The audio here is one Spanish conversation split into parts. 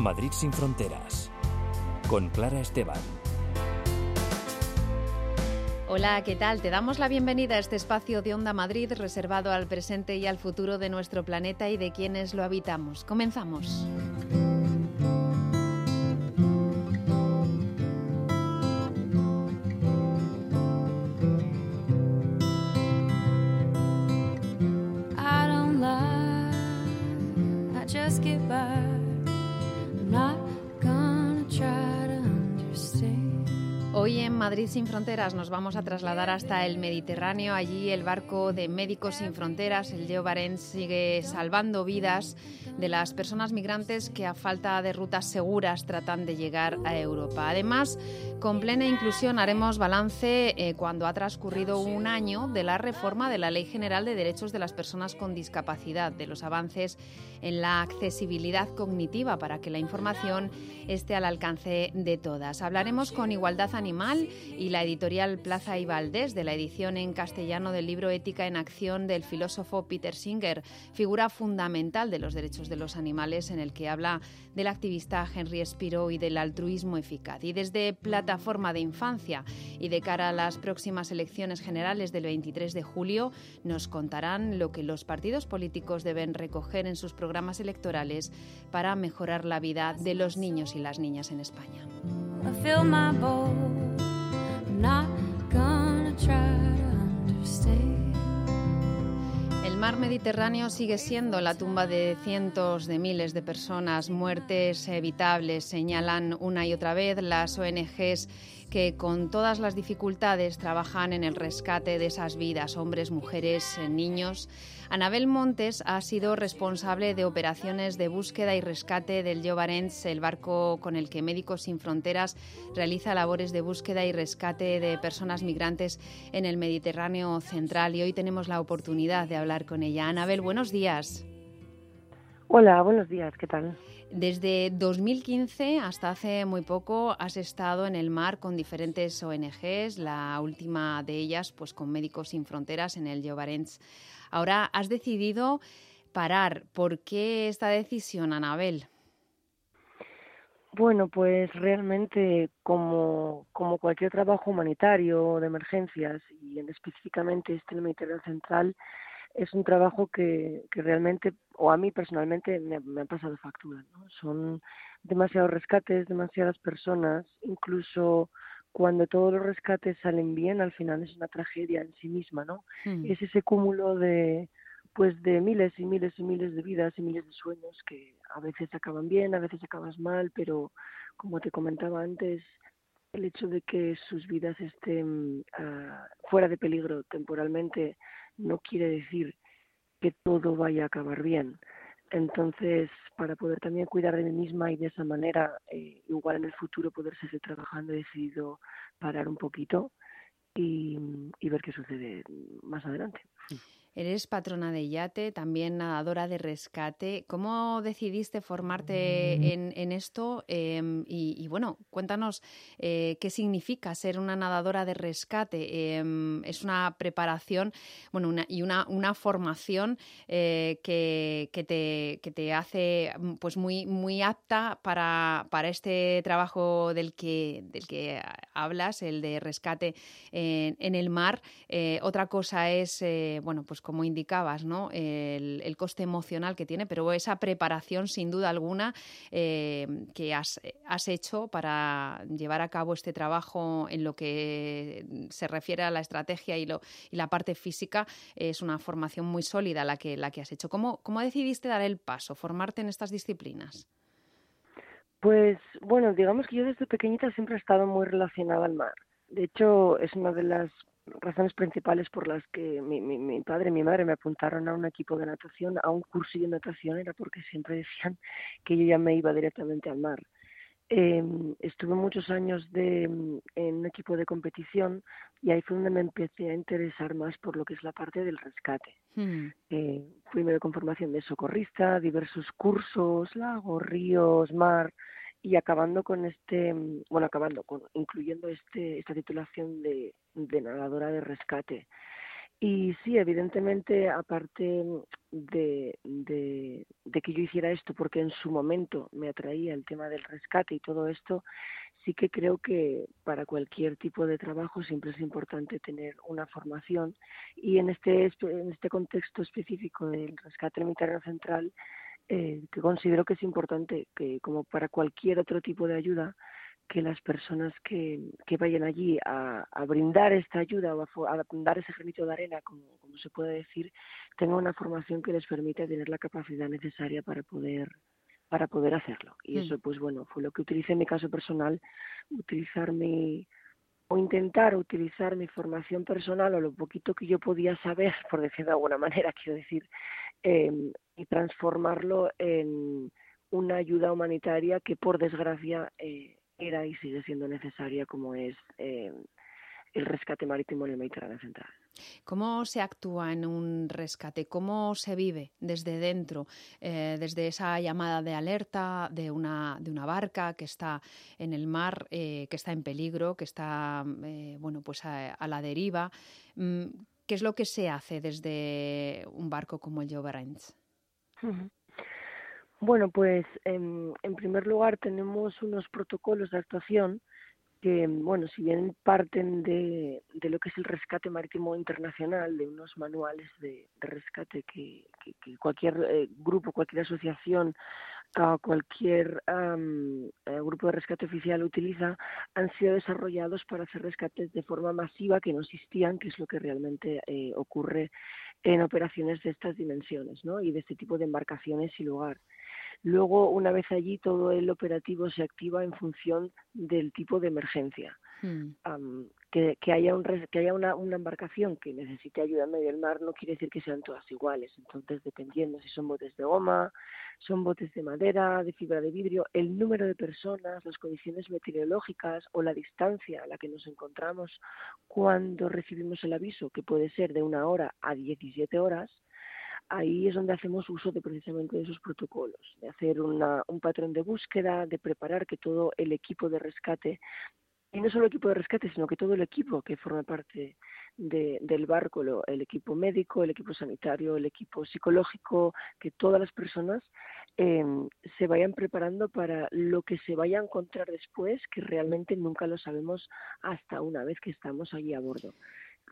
Madrid sin fronteras. Con Clara Esteban. Hola, ¿qué tal? Te damos la bienvenida a este espacio de Onda Madrid reservado al presente y al futuro de nuestro planeta y de quienes lo habitamos. Comenzamos. Madrid sin Fronteras nos vamos a trasladar hasta el Mediterráneo. Allí el barco de Médicos sin Fronteras, el Leo Barents, sigue salvando vidas de las personas migrantes que a falta de rutas seguras tratan de llegar a Europa. Además, con plena inclusión haremos balance eh, cuando ha transcurrido un año de la reforma de la Ley General de Derechos de las Personas con Discapacidad, de los avances en la accesibilidad cognitiva para que la información esté al alcance de todas. Hablaremos con Igualdad Animal y la editorial Plaza y Valdés de la edición en castellano del libro Ética en Acción del filósofo Peter Singer, figura fundamental de los derechos de los animales en el que habla del activista Henry Spiro y del altruismo eficaz. Y desde Plataforma de Infancia y de cara a las próximas elecciones generales del 23 de julio, nos contarán lo que los partidos políticos deben recoger en sus programas electorales para mejorar la vida de los niños y las niñas en España. El mar Mediterráneo sigue siendo la tumba de cientos de miles de personas, muertes evitables, señalan una y otra vez las ONGs que con todas las dificultades trabajan en el rescate de esas vidas, hombres, mujeres, niños. Anabel Montes ha sido responsable de operaciones de búsqueda y rescate del Llobarens, el barco con el que Médicos Sin Fronteras realiza labores de búsqueda y rescate de personas migrantes en el Mediterráneo central. Y hoy tenemos la oportunidad de hablar con ella. Anabel, buenos días. Hola, buenos días, ¿qué tal? Desde 2015 hasta hace muy poco has estado en el mar con diferentes ONGs, la última de ellas pues con Médicos Sin Fronteras en el Llobarens. Ahora has decidido parar. ¿Por qué esta decisión, Anabel? Bueno, pues realmente como, como cualquier trabajo humanitario de emergencias y específicamente este en el Mediterráneo Central, es un trabajo que, que realmente, o a mí personalmente, me, me ha pasado factura. ¿no? Son demasiados rescates, demasiadas personas, incluso cuando todos los rescates salen bien, al final es una tragedia en sí misma, ¿no? Hmm. Es ese cúmulo de pues de miles y miles y miles de vidas y miles de sueños que a veces acaban bien, a veces acabas mal, pero como te comentaba antes, el hecho de que sus vidas estén uh, fuera de peligro temporalmente no quiere decir que todo vaya a acabar bien. Entonces, para poder también cuidar de mí misma y de esa manera, eh, igual en el futuro poder seguir trabajando, he decidido parar un poquito y, y ver qué sucede más adelante. Eres patrona de yate, también nadadora de rescate. ¿Cómo decidiste formarte mm. en, esto? Em, y, bueno, cuéntanos eh, qué significa ser una nadadora de rescate. Em, es una preparación bueno, una, y una, una formación eh, que, que, te, que, te, hace pues muy, muy apta para, para este trabajo del que, del que hablas, el de rescate en, en el mar. Eh, otra cosa es, bueno, pues como indicabas, ¿no? El, coste emocional que tiene, pero esa preparación, sin duda alguna, eh, que has, hecho para llevar a cabo este trabajo en lo que se refiere a la estrategia y, lo, y la parte física, es una formación muy sólida la que, la que has hecho. ¿Cómo, ¿Cómo decidiste dar el paso, formarte en estas disciplinas? Pues bueno, digamos que yo desde pequeñita siempre he estado muy relacionada al mar. De hecho, es una de las razones principales por las que mi, mi, mi, padre y mi madre me apuntaron a un equipo de natación, a un curso de natación, era porque siempre decían que yo ya me iba directamente al mar. Eh, estuve muchos años de, en un equipo de competición y ahí fue donde me empecé a interesar más por lo que es la parte del rescate. Hmm. Eh, primero con formación de socorrista, diversos cursos, lagos, ríos, mar, y acabando con este, bueno, acabando con, incluyendo este, esta titulación de, de nadadora de rescate. Y sí, evidentemente, aparte de, de, que yo hiciera esto, porque en su momento me atraía el tema del rescate y todo esto, sí que creo que para cualquier tipo de trabajo siempre es importante tener una formación y en este, en este contexto específico del rescate mediterráneo central, eh, que considero que es importante que como para cualquier otro tipo de ayuda, que las personas que, que vayan allí a, a, brindar esta ayuda o a, a, dar ese granito de arena, como, como se puede decir, tengan una formación que les permita tener la capacidad necesaria para poder para poder hacerlo. Y mm. eso, pues bueno, fue lo que utilicé en mi caso personal, utilizar mi o intentar utilizar mi formación personal o lo poquito que yo podía saber, por decirlo de alguna manera, quiero decir, eh, y transformarlo en una ayuda humanitaria que, por desgracia, eh, era y sigue siendo necesaria como es eh, el rescate marítimo en el Mediterráneo Central. ¿Cómo se actúa en un rescate? ¿Cómo se vive desde dentro, eh, desde esa llamada de alerta de una, de una barca que está en el mar, que está en peligro, que está bueno, pues a, la deriva? Mm, ¿Qué es lo que se hace desde un barco como el Jobarens? Bueno, pues en, en, primer lugar tenemos unos protocolos de actuación que, bueno, si bien parten de, de lo que es el rescate marítimo internacional, de unos manuales de, rescate que, que, cualquier eh, grupo, cualquier asociación, uh, cualquier um, grupo de rescate oficial utiliza, han sido desarrollados para hacer rescates de forma masiva que no existían, que es lo que realmente eh, ocurre en operaciones de estas dimensiones, ¿no? Y de este tipo de embarcaciones y lugar. Luego, una vez allí, todo el operativo se activa en función del tipo de emergencia. Que, que, haya, un, que haya una, una, embarcación que necesite ayuda en medio del mar no quiere decir que sean todas iguales. Entonces, dependiendo si son botes de goma, son botes de madera, de fibra de vidrio, el número de personas, las condiciones meteorológicas o la distancia a la que nos encontramos cuando recibimos el aviso, que puede ser de una hora a 17 horas, ahí es donde hacemos uso de precisamente de esos protocolos, de hacer una, un patrón de búsqueda, de preparar que todo el equipo de rescate, y no solo el equipo de rescate, sino que todo el equipo que forma parte de, del barco, el equipo médico, el equipo sanitario, el equipo psicológico, que todas las personas eh, se vayan preparando para lo que se vaya a encontrar después, que realmente nunca lo sabemos hasta una vez que estamos allí a bordo.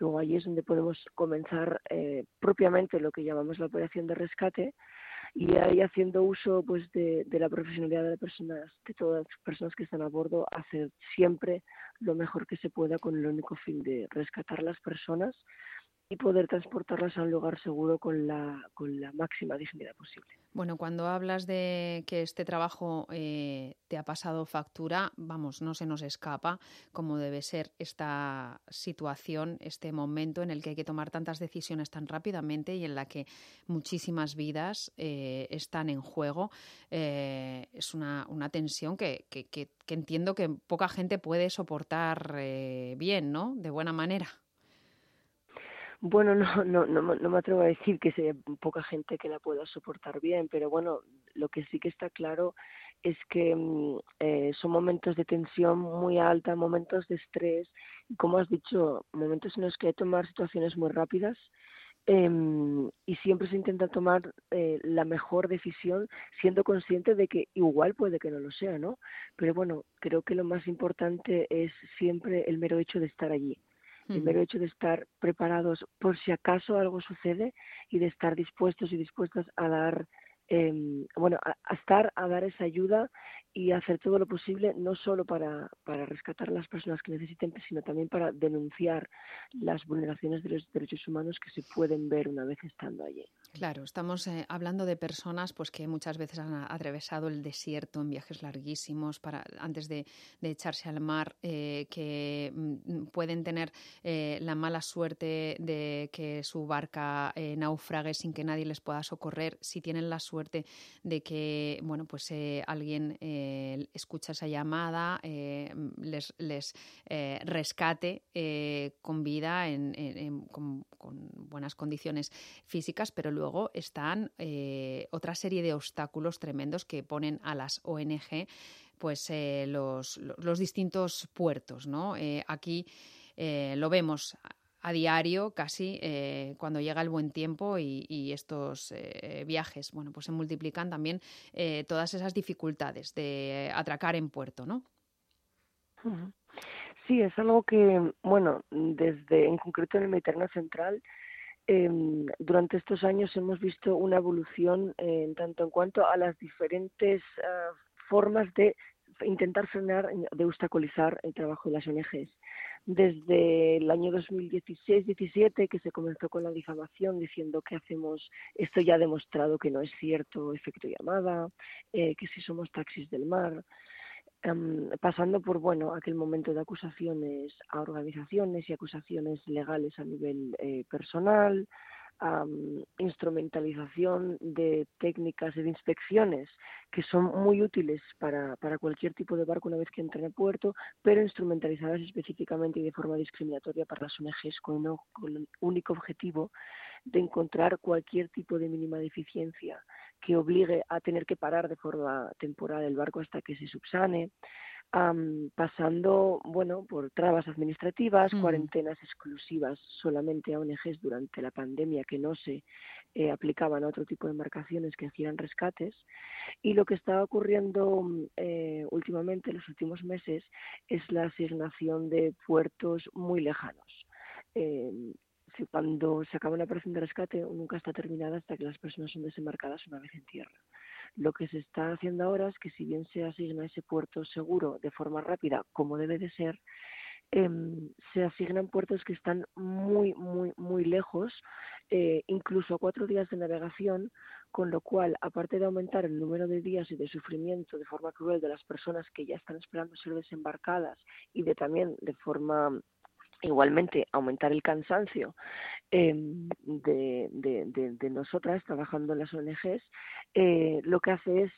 Luego allí es donde podemos comenzar eh, propiamente lo que llamamos la operación de rescate y ahí haciendo uso pues de, la profesionalidad de las personas, de todas las personas que están a bordo, hacer siempre lo mejor que se pueda con el único fin de rescatar las personas y poder transportarlas a un lugar seguro con la, con la máxima dignidad posible. Bueno, cuando hablas de que este trabajo eh, te ha pasado factura, vamos, no se nos escapa cómo debe ser esta situación, este momento en el que hay que tomar tantas decisiones tan rápidamente y en la que muchísimas vidas eh, están en juego. Eh, es una, una tensión que, que, que, que, entiendo que poca gente puede soportar bien, ¿no? De buena manera. Bueno, no, no, no, no me atrevo a decir que sea poca gente que la pueda soportar bien, pero bueno, lo que sí que está claro es que mm, eh, son momentos de tensión muy alta, momentos de estrés, y como has dicho, momentos en los que hay que tomar situaciones muy rápidas eh, y siempre se intenta tomar eh, la mejor decisión siendo consciente de que igual puede que no lo sea, ¿no? Pero bueno, creo que lo más importante es siempre el mero hecho de estar allí el mero hecho de estar preparados por si acaso algo sucede y de estar dispuestos y dispuestas a dar eh, bueno, a, estar a dar esa ayuda y hacer todo lo posible, no solo para, para rescatar a las personas que necesiten, sino también para denunciar las vulneraciones de los derechos humanos que se pueden ver una vez estando allí. Claro, estamos eh, hablando de personas pues que muchas veces han atravesado el desierto en viajes larguísimos para antes de, echarse al mar, eh, que mm, pueden tener eh, la mala suerte de que su barca naufrague sin que nadie les pueda socorrer, si tienen la suerte de que bueno pues alguien escucha esa llamada, eh, les, rescate con vida en, en, con, con, buenas condiciones físicas, pero luego están otra serie de obstáculos tremendos que ponen a las ONG pues los, los, distintos puertos, ¿no? aquí lo vemos a diario casi eh, cuando llega el buen tiempo y, estos eh, viajes, bueno, pues se multiplican también todas esas dificultades de atracar en puerto, ¿no? Sí, es algo que, bueno, desde en concreto en el Mediterráneo Central, em, durante estos años hemos visto una evolución en tanto en cuanto a las diferentes ah, formas de intentar frenar, de obstaculizar el trabajo de las ONGs. Desde el año 2016-17, que se comenzó con la difamación diciendo que hacemos, esto ya ha demostrado que no es cierto, efecto llamada, eh, que si somos taxis del mar, em, pasando por bueno aquel momento de acusaciones a organizaciones y acusaciones legales a nivel eh, personal, instrumentalización de técnicas de inspecciones que son muy útiles para, para cualquier tipo de barco una vez que entra en el puerto, pero instrumentalizadas específicamente y de forma discriminatoria para las ONGs con, con el único objetivo de encontrar cualquier tipo de mínima deficiencia que obligue a tener que parar de forma temporal el barco hasta que se subsane, pasando bueno por trabas administrativas, mm. cuarentenas exclusivas solamente a ONGs durante la pandemia que no se eh, aplicaban a otro tipo de embarcaciones que hacían rescates. Y lo que está ocurriendo eh, últimamente, en los últimos meses, es la asignación de puertos muy lejanos. Eh, cuando se acaba una operación de rescate nunca está terminada hasta que las personas son desembarcadas una vez en tierra. Lo que se está haciendo ahora es que si bien se asigna ese puerto seguro de forma rápida, como debe de ser, em, se asignan puertos que están muy, muy, muy lejos, eh, incluso a cuatro días de navegación, con lo cual, aparte de aumentar el número de días y de sufrimiento de forma cruel de las personas que ya están esperando ser desembarcadas y de también de forma igualmente aumentar el cansancio em, de, nosotras trabajando en las ONGs, eh, lo que hace es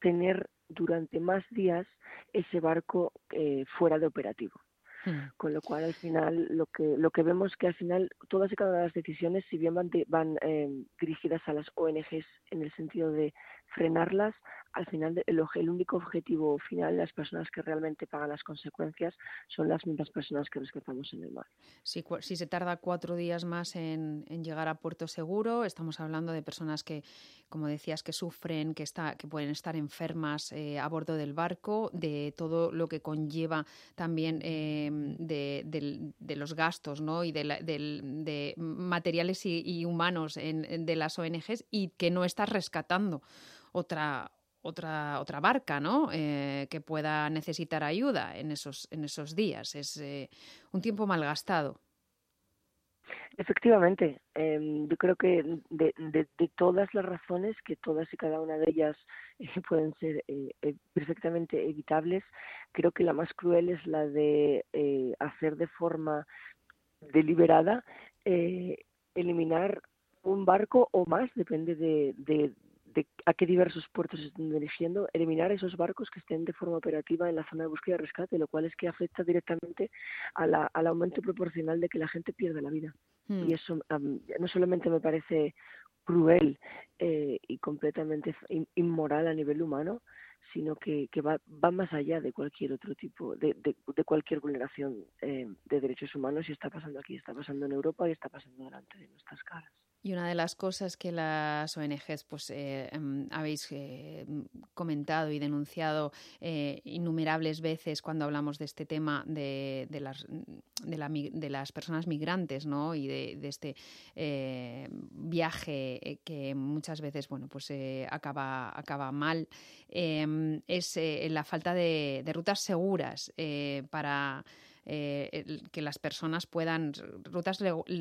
tener durante más días ese barco eh, fuera de operativo. Hmm. Con lo cual, al final, lo que, lo que vemos que al final todas y cada una de las decisiones, si bien van, van em, dirigidas a las ONGs en el sentido de frenarlas, al final el, el, único objetivo final, las personas que realmente pagan las consecuencias, son las mismas personas que rescatamos en el mar. Si, si se tarda cuatro días más en, llegar a puerto seguro, estamos hablando de personas que, como decías, que sufren, que, está, que pueden estar enfermas eh, a bordo del barco, de todo lo que conlleva también eh, de, los gastos ¿no? y de, materiales y, humanos de las ONGs y que no estás rescatando otra, otra, otra barca, ¿no? Eh, que pueda necesitar ayuda en esos, en esos días. Es eh, un tiempo malgastado. Efectivamente, em, yo creo que de, de, todas las razones, que todas y cada una de ellas eh, pueden ser perfectamente evitables, creo que la más cruel es la de hacer de forma deliberada eliminar un barco o más, depende de, a qué diversos puertos se están dirigiendo, eliminar esos barcos que estén de forma operativa en la zona de búsqueda y rescate, lo cual es que afecta directamente al aumento proporcional de que la gente pierda la vida. Hmm. Y eso no solamente me parece cruel eh, y completamente inmoral a nivel humano, sino que, va, va, más allá de cualquier otro tipo, de, de, cualquier vulneración eh, de derechos humanos y está pasando aquí, está pasando en Europa y está pasando delante de nuestras caras. Y una de las cosas que las ONGs pues, eh, em, habéis eh, comentado y denunciado eh, innumerables veces cuando hablamos de este tema de, de, las, de, de las personas migrantes ¿no? y de, este viaje que muchas veces bueno, pues, acaba, acaba mal, em, es la falta de rutas seguras para eh, que las personas puedan, rutas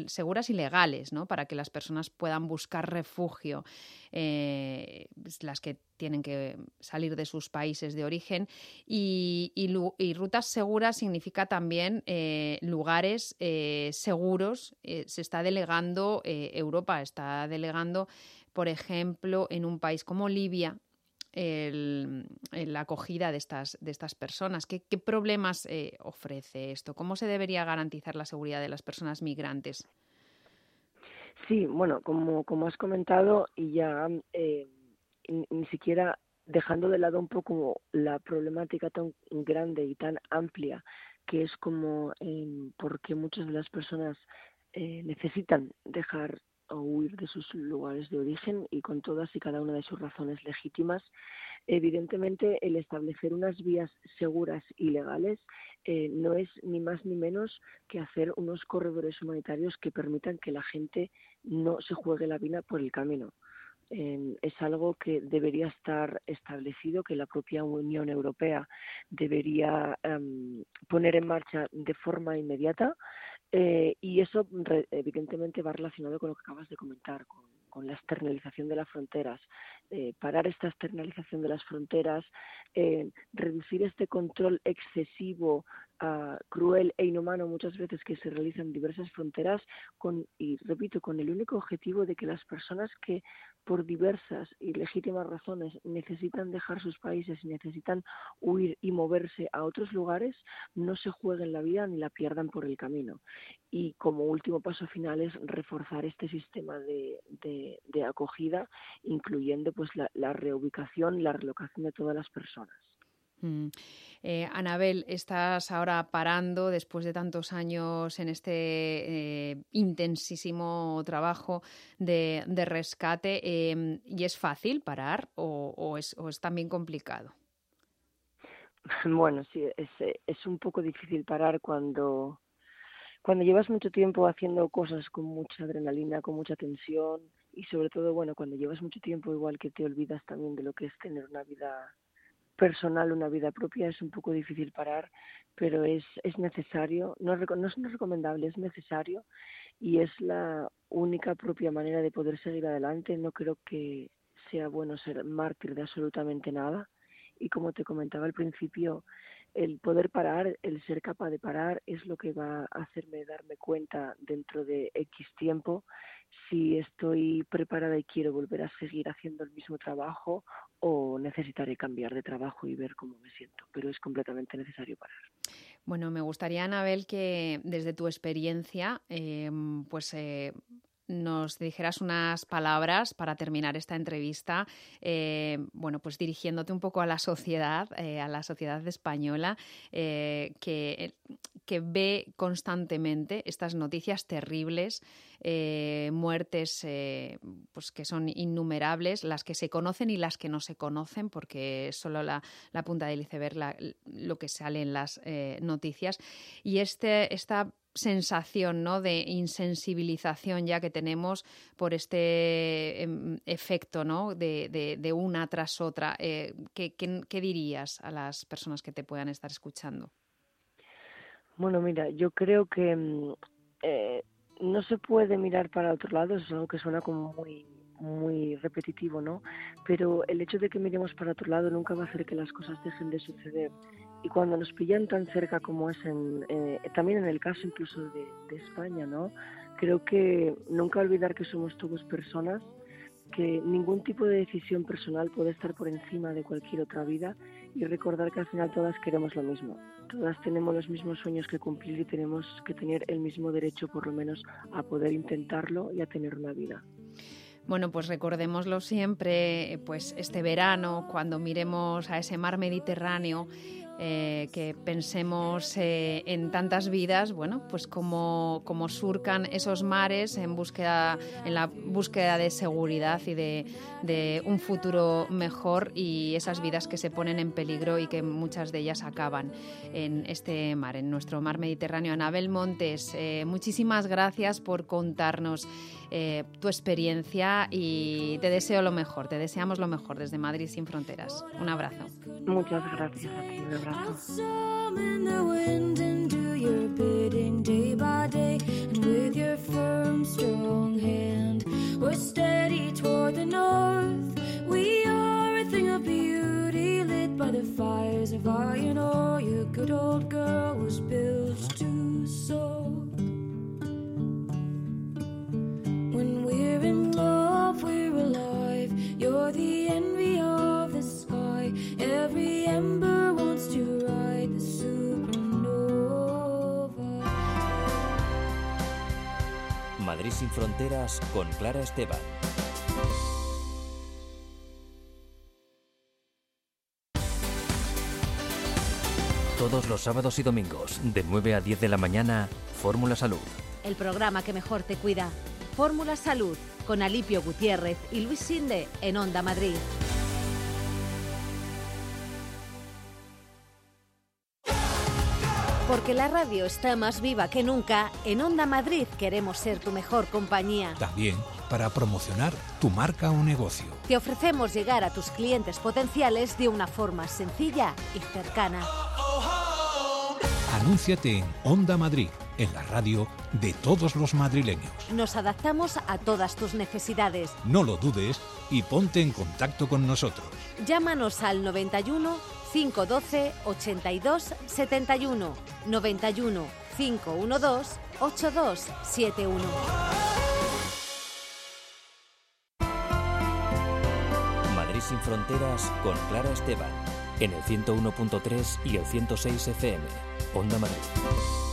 seguras y legales, ¿no? Para que las personas puedan buscar refugio, eh, las que tienen que salir de sus países de origen. Y, rutas seguras significa también eh, lugares seguros. se está delegando, Europa está delegando, por ejemplo, en un país como Libia, la acogida de estas, de estas personas? ¿Qué, qué problemas eh, ofrece esto? ¿Cómo se debería garantizar la seguridad de las personas migrantes? Sí, bueno, como, como has comentado, y ya eh, ni, siquiera dejando de lado un poco la problemática tan grande y tan amplia que es como eh, porque muchas de las personas eh, necesitan dejar o huir de sus lugares de origen y con todas y cada una de sus razones legítimas. Evidentemente, el establecer unas vías seguras y legales eh, no es ni más ni menos que hacer unos corredores humanitarios que permitan que la gente no se juegue la vida por el camino. es algo que debería estar establecido, que la propia Unión Europea debería em, poner en marcha de forma inmediata eh, y eso evidentemente va relacionado con lo que acabas de comentar, con, la externalización de las fronteras. Eh, parar esta externalización de las fronteras, eh, reducir este control excesivo cruel e inhumano muchas veces que se realizan en diversas fronteras con, y repito, con el único objetivo de que las personas que por diversas y legítimas razones necesitan dejar sus países y necesitan huir y moverse a otros lugares, no se jueguen la vida ni la pierdan por el camino. Y como último paso final es reforzar este sistema de, de, acogida, incluyendo pues la, la reubicación, la relocación de todas las personas. Mm. Eh, Anabel, estás ahora parando después de tantos años en este eh, intensísimo trabajo de, rescate. Em, ¿Y es fácil parar o, es, también complicado? Bueno, sí, es, es un poco difícil parar cuando, cuando llevas mucho tiempo haciendo cosas con mucha adrenalina, con mucha tensión y sobre todo, bueno, cuando llevas mucho tiempo igual que te olvidas también de lo que es tener una vida personal, una vida propia, es un poco difícil parar, pero es, es necesario, no, no es recomendable, es necesario y es la única propia manera de poder seguir adelante. No creo que sea bueno ser mártir de absolutamente nada y como te comentaba al principio, el poder parar, el ser capaz de parar es lo que va a hacerme darme cuenta dentro de X tiempo si estoy preparada y quiero volver a seguir haciendo el mismo trabajo o necesitaré cambiar de trabajo y ver cómo me siento, pero es completamente necesario parar. Bueno, me gustaría, Anabel, que desde tu experiencia, em, pues eh, nos dijeras unas palabras para terminar esta entrevista, eh, bueno, pues dirigiéndote un poco a la sociedad, eh, a la sociedad española, eh, que, que, ve constantemente estas noticias terribles, muertes pues que son innumerables, las que se conocen y las que no se conocen, porque es solo la, punta del iceberg lo que sale en las noticias. Y este, esta sensación ¿no? de insensibilización ya que tenemos por este em, efecto ¿no? de, una tras otra. Eh, ¿qué, qué, dirías a las personas que te puedan estar escuchando? Bueno, mira, yo creo que mm, eh, no se puede mirar para otro lado, es algo que suena como muy muy repetitivo, ¿no? Pero el hecho de que miremos para otro lado nunca va a hacer que las cosas dejen de suceder y cuando nos pillan tan cerca como es en, eh, también en el caso incluso de, España, ¿no? Creo que nunca olvidar que somos todos personas, que ningún tipo de decisión personal puede estar por encima de cualquier otra vida y recordar que al final todas queremos lo mismo. Todas tenemos los mismos sueños que cumplir y tenemos que tener el mismo derecho por lo menos a poder intentarlo y a tener una vida. Bueno, pues recordémoslo siempre, pues este verano, cuando miremos a ese mar Mediterráneo, eh, que pensemos eh, en tantas vidas, bueno, pues como, surcan esos mares en búsqueda, en la búsqueda de seguridad y de, de, un futuro mejor y esas vidas que se ponen en peligro y que muchas de ellas acaban en este mar, en nuestro mar Mediterráneo. Anabel Montes, eh, muchísimas gracias por contarnos tu experiencia y te deseo lo mejor, te deseamos lo mejor desde Madrid sin fronteras. Un abrazo. Muchas gracias a ti, un abrazo. the wind and do your bidding day by day, and with your firm, strong hand, we're steady toward the north. We are a thing of beauty, lit by the fires of iron ore. Your good old girl was built to soar. We're in love, we're alive. You're the envy of the sky. Every ember wants to ride the supernova. Madrid sin fronteras con Clara Esteban. Todos los sábados y domingos, de 9 a 10 de la mañana, Fórmula Salud. El programa que mejor te cuida. Fórmula Salud, con Alipio Gutiérrez y Luis Sinde en Onda Madrid. Porque la radio está más viva que nunca, en Onda Madrid queremos ser tu mejor compañía. También para promocionar tu marca o negocio. Te ofrecemos llegar a tus clientes potenciales de una forma sencilla y cercana. Anúnciate en Onda Madrid, en la radio de todos los madrileños. Nos adaptamos a todas tus necesidades. No lo dudes y ponte en contacto con nosotros. Llámanos al 91 512 82 71 91 512 8271. Madrid sin fronteras con Clara Esteban. En el 101.3 y el 106 FM. Onda Madrid.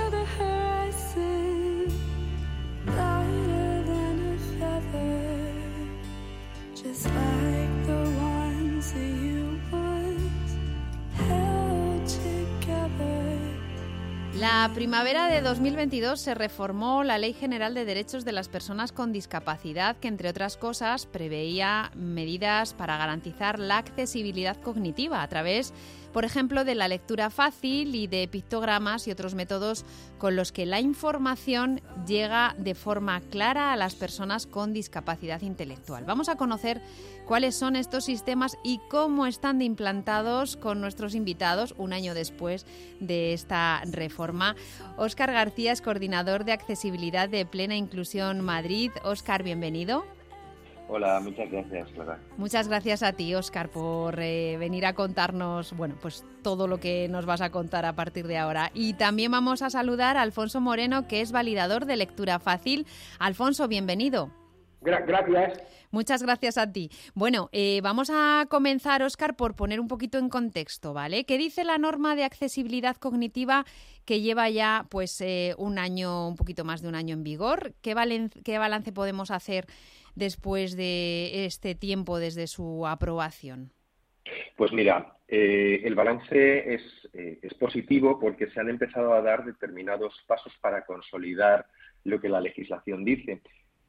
La primavera de 2022 se reformó la Ley General de Derechos de las Personas con Discapacidad, que entre otras cosas preveía medidas para garantizar la accesibilidad cognitiva a través, por ejemplo, de la lectura fácil y de pictogramas y otros métodos con los que la información llega de forma clara a las personas con discapacidad intelectual. Vamos a conocer cuáles son estos sistemas y cómo están implantados con nuestros invitados un año después de esta reforma. Óscar García es coordinador de accesibilidad de Plena Inclusión Madrid. Óscar, bienvenido. Hola, muchas gracias, Clara. Muchas gracias a ti, Óscar, por eh, venir a contarnos, bueno, pues todo lo que nos vas a contar a partir de ahora. Y también vamos a saludar a Alfonso Moreno, que es validador de lectura fácil. Alfonso, bienvenido. gracias. Muchas gracias a ti. Bueno, eh, vamos a comenzar, Óscar, por poner un poquito en contexto, ¿vale? ¿Qué dice la norma de accesibilidad cognitiva que lleva ya pues eh, un año, un poquito más de un año en vigor? ¿Qué, valen- qué balance podemos hacer después de este tiempo desde su aprobación? Pues mira, eh, el balance es, eh, es positivo porque se han empezado a dar determinados pasos para consolidar lo que la legislación dice.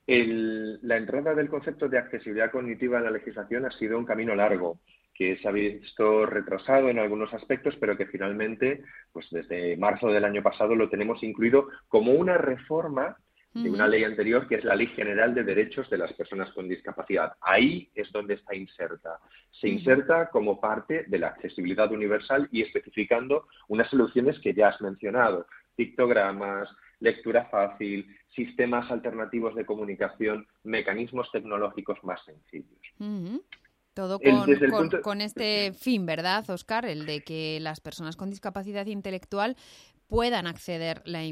El- la entrada del concepto de accesibilidad cognitiva en la legislación ha sido un camino largo que se ha visto retrasado en algunos aspectos, pero que finalmente, pues desde marzo del año pasado lo tenemos incluido como una reforma de una ley anterior que es la Ley General de Derechos de las Personas con Discapacidad. Ahí es donde está inserta. Se inserta como parte de la accesibilidad universal y especificando unas soluciones que ya has mencionado, pictogramas, lectura fácil, sistemas alternativos de comunicación, mecanismos tecnológicos más sencillos. Todo con, desde el con- punto- con este fin, ¿verdad, Oscar? El de que las personas con discapacidad intelectual puedan acceder la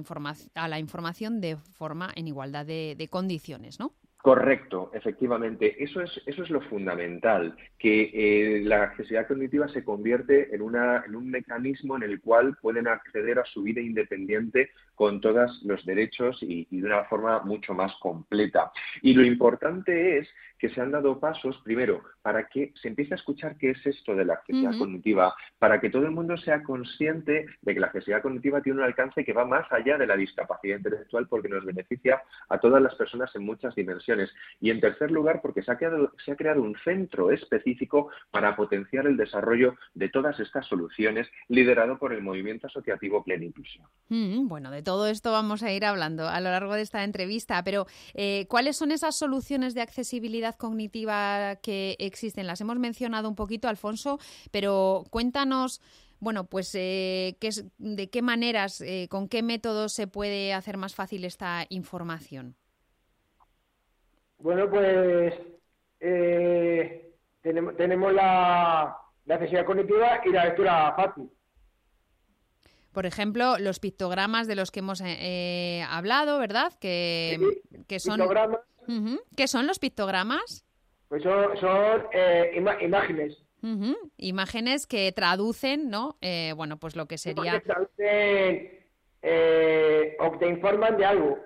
a la información de forma en igualdad de, condiciones, ¿no? Correcto, efectivamente. Eso es, eso es lo fundamental, que eh, la accesibilidad cognitiva se convierte en, una, en un mecanismo en el cual pueden acceder a su vida independiente con todos los derechos y de una forma mucho más completa. Y lo importante es que se han dado pasos, primero, para que se empiece a escuchar qué es esto de la accesibilidad cognitiva, para que todo el mundo sea consciente de que la accesibilidad cognitiva tiene un alcance que va más allá de la discapacidad intelectual porque nos beneficia a todas las personas en muchas dimensiones. Y en tercer lugar, porque se ha creado, se ha creado un centro específico para potenciar el desarrollo de todas estas soluciones, liderado por el movimiento asociativo Plena Inclusión. Mm, bueno, de todo esto vamos a ir hablando a lo largo de esta entrevista, pero eh, ¿cuáles son esas soluciones de accesibilidad cognitiva que existen? Las hemos mencionado un poquito, Alfonso, pero cuéntanos, bueno, pues eh, qué es- de qué maneras, eh, con qué métodos se puede hacer más fácil esta información. Bueno, pues eh, tenemos, tenemos la, la accesibilidad cognitiva y la lectura fácil. Por ejemplo, los pictogramas de los que hemos eh, eh, hablado, ¿verdad? Que, que son Pictogramas. ¿Qué son los pictogramas? Pues son, son eh, ima- imágenes. Imágenes que traducen, ¿no? Eh, bueno, pues lo que sería... Que traducen, eh, o que te informan de algo.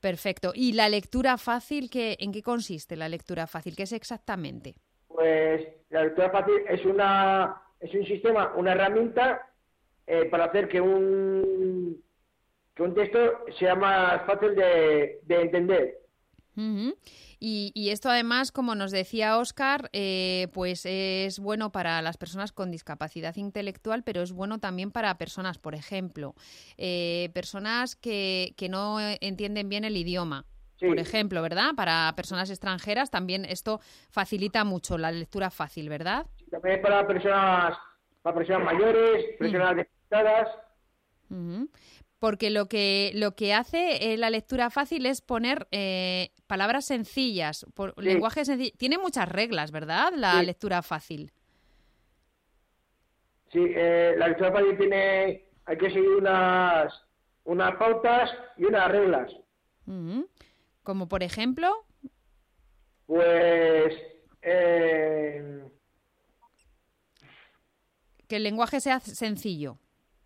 Perfecto. ¿Y la lectura fácil, qué, en qué consiste la lectura fácil? ¿Qué es exactamente? Pues la lectura fácil es una es un sistema, una herramienta eh, para hacer que un que un texto sea más fácil de, de entender. Y, y esto además, como nos decía Oscar, pues es bueno para las personas con discapacidad intelectual, pero es bueno también para personas, por ejemplo, eh, personas que, que no entienden bien el idioma. Sí. Por ejemplo, ¿verdad? Para personas extranjeras también esto facilita mucho la lectura fácil, ¿verdad? También para personas para personas mayores, personas discapacitadas. Ujú. Porque lo que, lo que hace eh, la lectura fácil es poner eh, palabras sencillas, por, Sí. lenguaje sencillo. Tiene muchas reglas, ¿verdad? La Sí. lectura fácil. Sí, eh, la lectura fácil tiene hay que seguir unas unas pautas y unas reglas. Ujú. Como por ejemplo, Pues eh, que el lenguaje sea sencillo.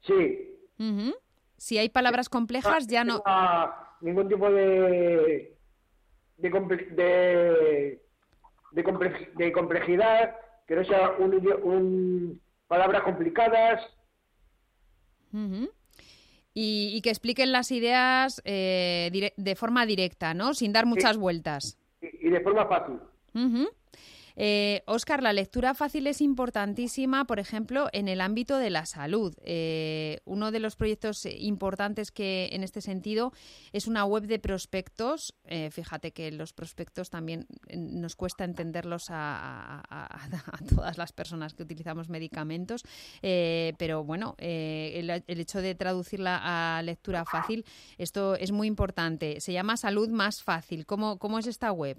sí, Ujú. Si hay palabras complejas, ya no. tenga ningún tipo de de, comple- de, de, comple- de complejidad, que no sea un, un palabras complicadas. Y, y que expliquen las ideas eh, de forma directa, ¿no? Sin dar muchas vueltas. y, y de forma fácil. Ujú. Eh, Oscar, la lectura fácil es importantísima, por ejemplo, en el ámbito de la salud. Eh, uno de los proyectos eh, importantes que en este sentido es una web de prospectos. Eh, fíjate que los prospectos también nos cuesta entenderlos a, todas las personas que utilizamos medicamentos, pero bueno, el, el hecho de traducirla a lectura fácil, esto es muy importante. Se llama Salud Más Fácil. ¿Cómo, cómo es esta web?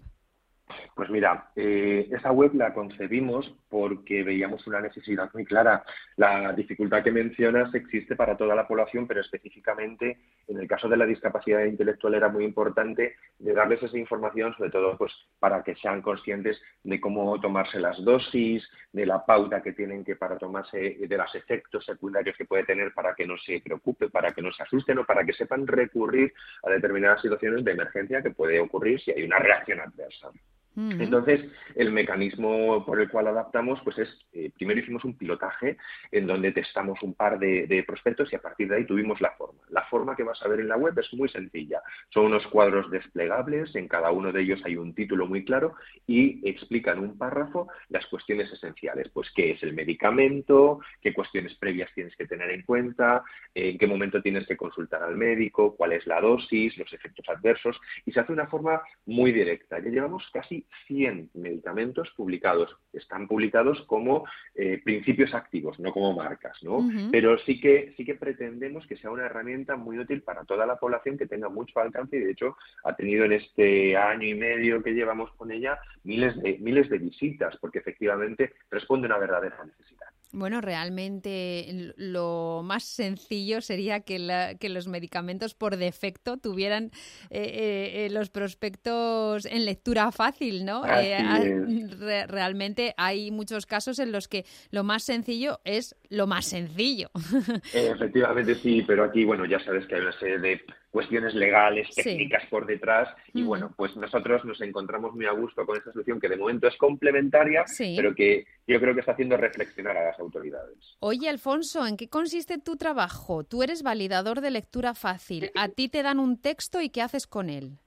Pues mira, eh, esa web la concebimos porque veíamos una necesidad muy clara. La dificultad que mencionas existe para toda la población, pero específicamente en el caso de la discapacidad intelectual era muy importante de darles esa información, sobre todo pues para que sean conscientes de cómo tomarse las dosis, de la pauta que tienen que para tomarse, de los efectos secundarios que puede tener para que no se preocupe, para que no se asusten o para que sepan recurrir a determinadas situaciones de emergencia que puede ocurrir si hay una reacción adversa. Entonces, el mecanismo por el cual adaptamos, pues es, eh, primero hicimos un pilotaje en donde testamos un par de, de prospectos y a partir de ahí tuvimos la forma. La forma que vas a ver en la web es muy sencilla. Son unos cuadros desplegables, en cada uno de ellos hay un título muy claro y explican un párrafo las cuestiones esenciales. Pues qué es el medicamento, qué cuestiones previas tienes que tener en cuenta, en qué momento tienes que consultar al médico, cuál es la dosis, los efectos adversos y se hace de una forma muy directa. Ya llevamos casi 100 medicamentos publicados. Están publicados como eh, principios activos, no como marcas, ¿no? Pero sí que sí que pretendemos que sea una herramienta muy útil para toda la población que tenga mucho alcance y de hecho ha tenido en este año y medio que llevamos con ella miles de miles de visitas porque efectivamente responde a una verdadera necesidad. Bueno, realmente lo más sencillo sería que, la- que los medicamentos por defecto tuvieran eh, eh, los prospectos en lectura fácil, ¿no? Eh, re- realmente hay muchos casos en los que lo más sencillo es lo más sencillo. Efectivamente sí, pero aquí, bueno, ya sabes que hay una serie de cuestiones legales, Sí. técnicas por detrás y bueno, pues nosotros nos encontramos muy a gusto con esta solución que de momento es complementaria, Sí. pero que yo creo que está haciendo reflexionar a las autoridades. Oye, Alfonso, ¿en qué consiste tu trabajo? Tú eres validador de lectura fácil. A ti te dan un texto y ¿qué haces con él?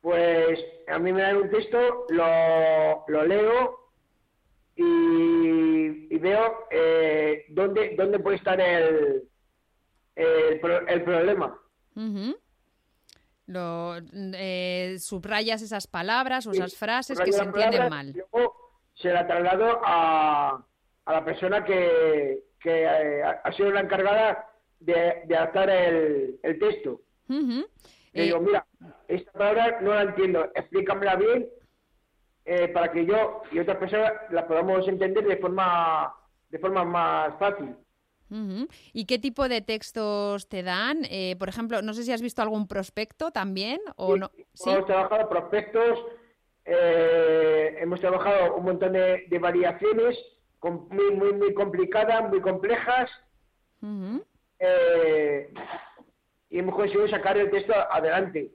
Pues a mí me dan un texto, lo, lo leo y, y veo eh, dónde, dónde puede estar el, el, pro- el problema. Lo, eh, subrayas esas palabras o Sí, esas frases que se entienden mal. Luego se la traslado a, a la persona que, que eh, ha sido la encargada de, de adaptar el, el texto. Ujú. Le Eh, digo, mira, esta palabra no la entiendo, explícamela bien eh, para que yo y otras personas la podamos entender de forma de forma más fácil. ¿Y qué tipo de textos te dan? Eh, por ejemplo, no sé si has visto algún prospecto también o no. ¿Sí? Hemos trabajado prospectos eh, hemos trabajado un montón de, de variaciones muy, muy, muy complicadas, muy complejas, eh, y hemos conseguido sacar el texto adelante.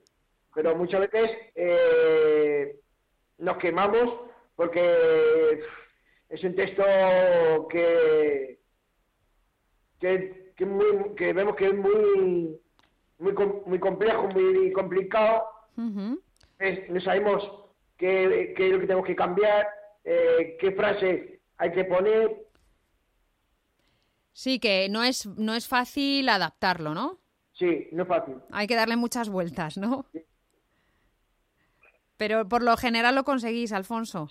Pero muchas veces eh, nos quemamos porque es un texto que, que, que muy- que vemos que es muy, muy, muy complejo, muy complicado. Es- no sabemos qué, qué es lo que tenemos que cambiar, eh, qué frase hay que poner. Sí, que no es, no es fácil adaptarlo, ¿no? Sí, no es fácil. Hay que darle muchas vueltas, ¿no? Pero por lo general lo conseguís, Alfonso.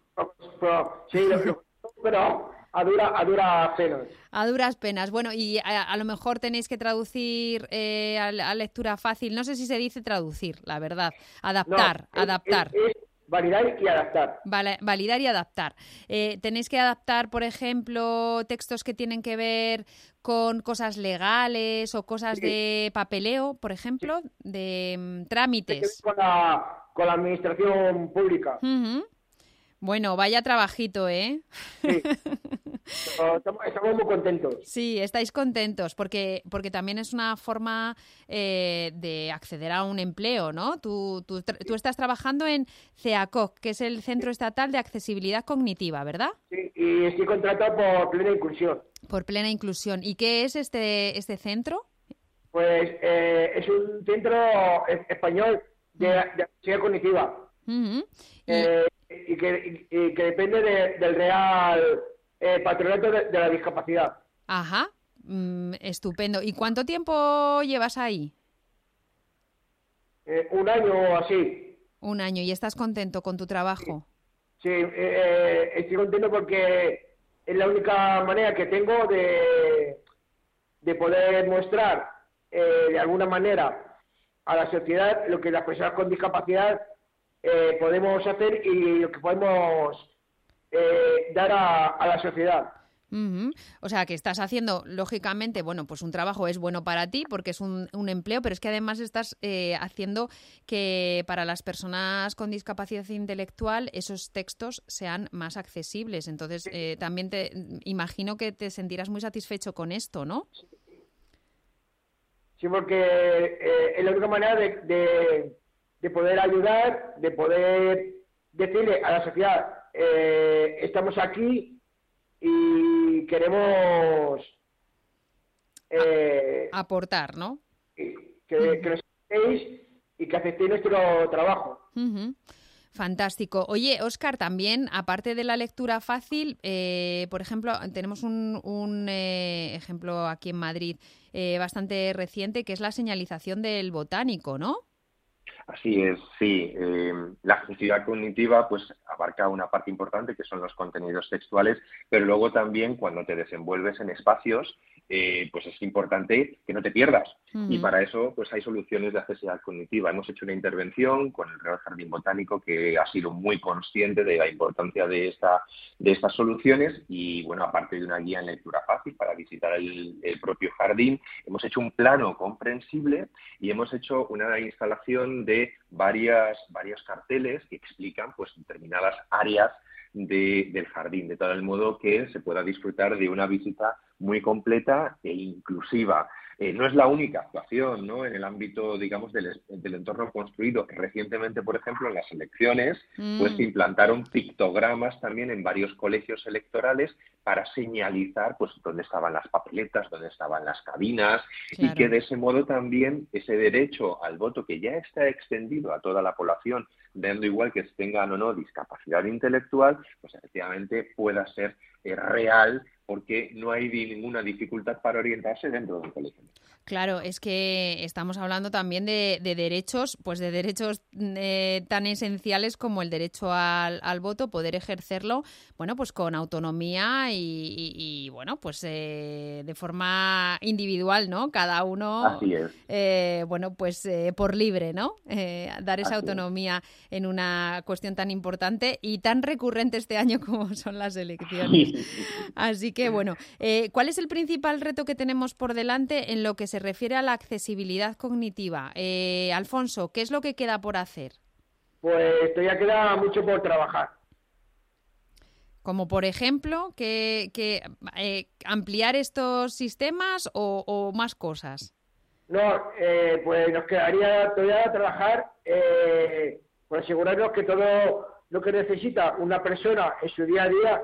Pero, sí, lo- pero a dura, a dura penas. A duras penas. Bueno, y a, a lo mejor tenéis que traducir eh, a, a lectura fácil. No sé si se dice traducir, la verdad. Adaptar, No, es- adaptar. Es, es validar y adaptar. Vale, validar y adaptar. Eh, tenéis que adaptar, por ejemplo, textos que tienen que ver con cosas legales o cosas Sí. de papeleo, por ejemplo, de mm, trámites. Con la, con la administración pública. Bueno, vaya trabajito, ¿eh? Sí. Estamos, estamos muy contentos. Sí, estáis contentos porque, porque también es una forma eh, de acceder a un empleo, ¿no? Tú, tú, estás trabajando en CEACOC, que es el Centro Estatal de Accesibilidad Cognitiva, ¿verdad? Sí, y estoy contratado por plena inclusión. Por plena inclusión. ¿Y qué es este, este centro? Pues eh, es un centro español de, de accesibilidad cognitiva. Y- eh, y, que, y- y que depende de- del Real eh, Patronato de, de la Discapacidad. Ajá, mm, estupendo. ¿Y cuánto tiempo llevas ahí? Eh, un año o así. Un año. ¿Y estás contento con tu trabajo? Sí, eh, eh, estoy contento porque es la única manera que tengo de, de poder mostrar eh, de alguna manera a la sociedad lo que las personas con discapacidad eh, podemos hacer y lo que podemos eh, dar a, a la sociedad. O sea, que estás haciendo, lógicamente, bueno, pues un trabajo es bueno para ti porque es un, un empleo, pero es que además estás eh, haciendo que para las personas con discapacidad intelectual esos textos sean más accesibles. Entonces, eh, también te imagino que te sentirás muy satisfecho con esto, ¿no? Sí, porque eh, es la única manera de, de, de poder ayudar, de poder decirle a la sociedad, eh, estamos aquí y queremos eh, Aportar, ¿no? que, que nos aceptéis y que aceptéis nuestro trabajo. Fantástico. Oye, Oscar, también, aparte de la lectura fácil, eh, por ejemplo, tenemos un, un, eh, ejemplo aquí en Madrid eh, bastante reciente, que es la señalización del botánico, ¿no? Así es, sí. Eh, la accesibilidad cognitiva pues abarca una parte importante que son los contenidos textuales, pero luego también cuando te desenvuelves en espacios, eh, pues es importante que no te pierdas. Y para eso pues hay soluciones de accesibilidad cognitiva. Hemos hecho una intervención con el Real Jardín Botánico que ha sido muy consciente de la importancia de, esta, de estas soluciones y bueno, aparte de una guía en lectura fácil para visitar el, el propio jardín, hemos hecho un plano comprensible y hemos hecho una instalación de varias, varios carteles que explican pues determinadas áreas de- del jardín, de tal modo que se pueda disfrutar de una visita muy completa e inclusiva. Eh, no es la única actuación ¿no? en el ámbito, digamos, del, del entorno construido. Recientemente, por ejemplo, en las elecciones, pues Mm. se implantaron pictogramas también en varios colegios electorales para señalizar pues dónde estaban las papeletas, dónde estaban las cabinas y que de ese modo también ese derecho al voto que ya está extendido a toda la población, dando igual que tengan o no discapacidad intelectual, pues efectivamente pueda ser eh, real porque no hay ninguna dificultad para orientarse dentro de un colegio. Claro, es que estamos hablando también de, de derechos, pues de derechos eh, tan esenciales como el derecho al, al voto, poder ejercerlo, bueno, pues con autonomía y, y- y, bueno, pues eh, de forma individual, ¿no? Cada uno, Así es. eh, bueno, pues eh, por libre, ¿no? Eh, dar esa Así es. autonomía en una cuestión tan importante y tan recurrente este año como son las elecciones. Así que bueno, eh, ¿cuál es el principal reto que tenemos por delante en lo que se refiere a la accesibilidad cognitiva? Eh, Alfonso, ¿qué es lo que queda por hacer? pues todavía queda mucho por trabajar. Como por ejemplo, que, que eh, ampliar estos sistemas o, o más cosas. No, eh, pues nos quedaría todavía trabajar eh, por asegurarnos que todo lo que necesita una persona en su día a día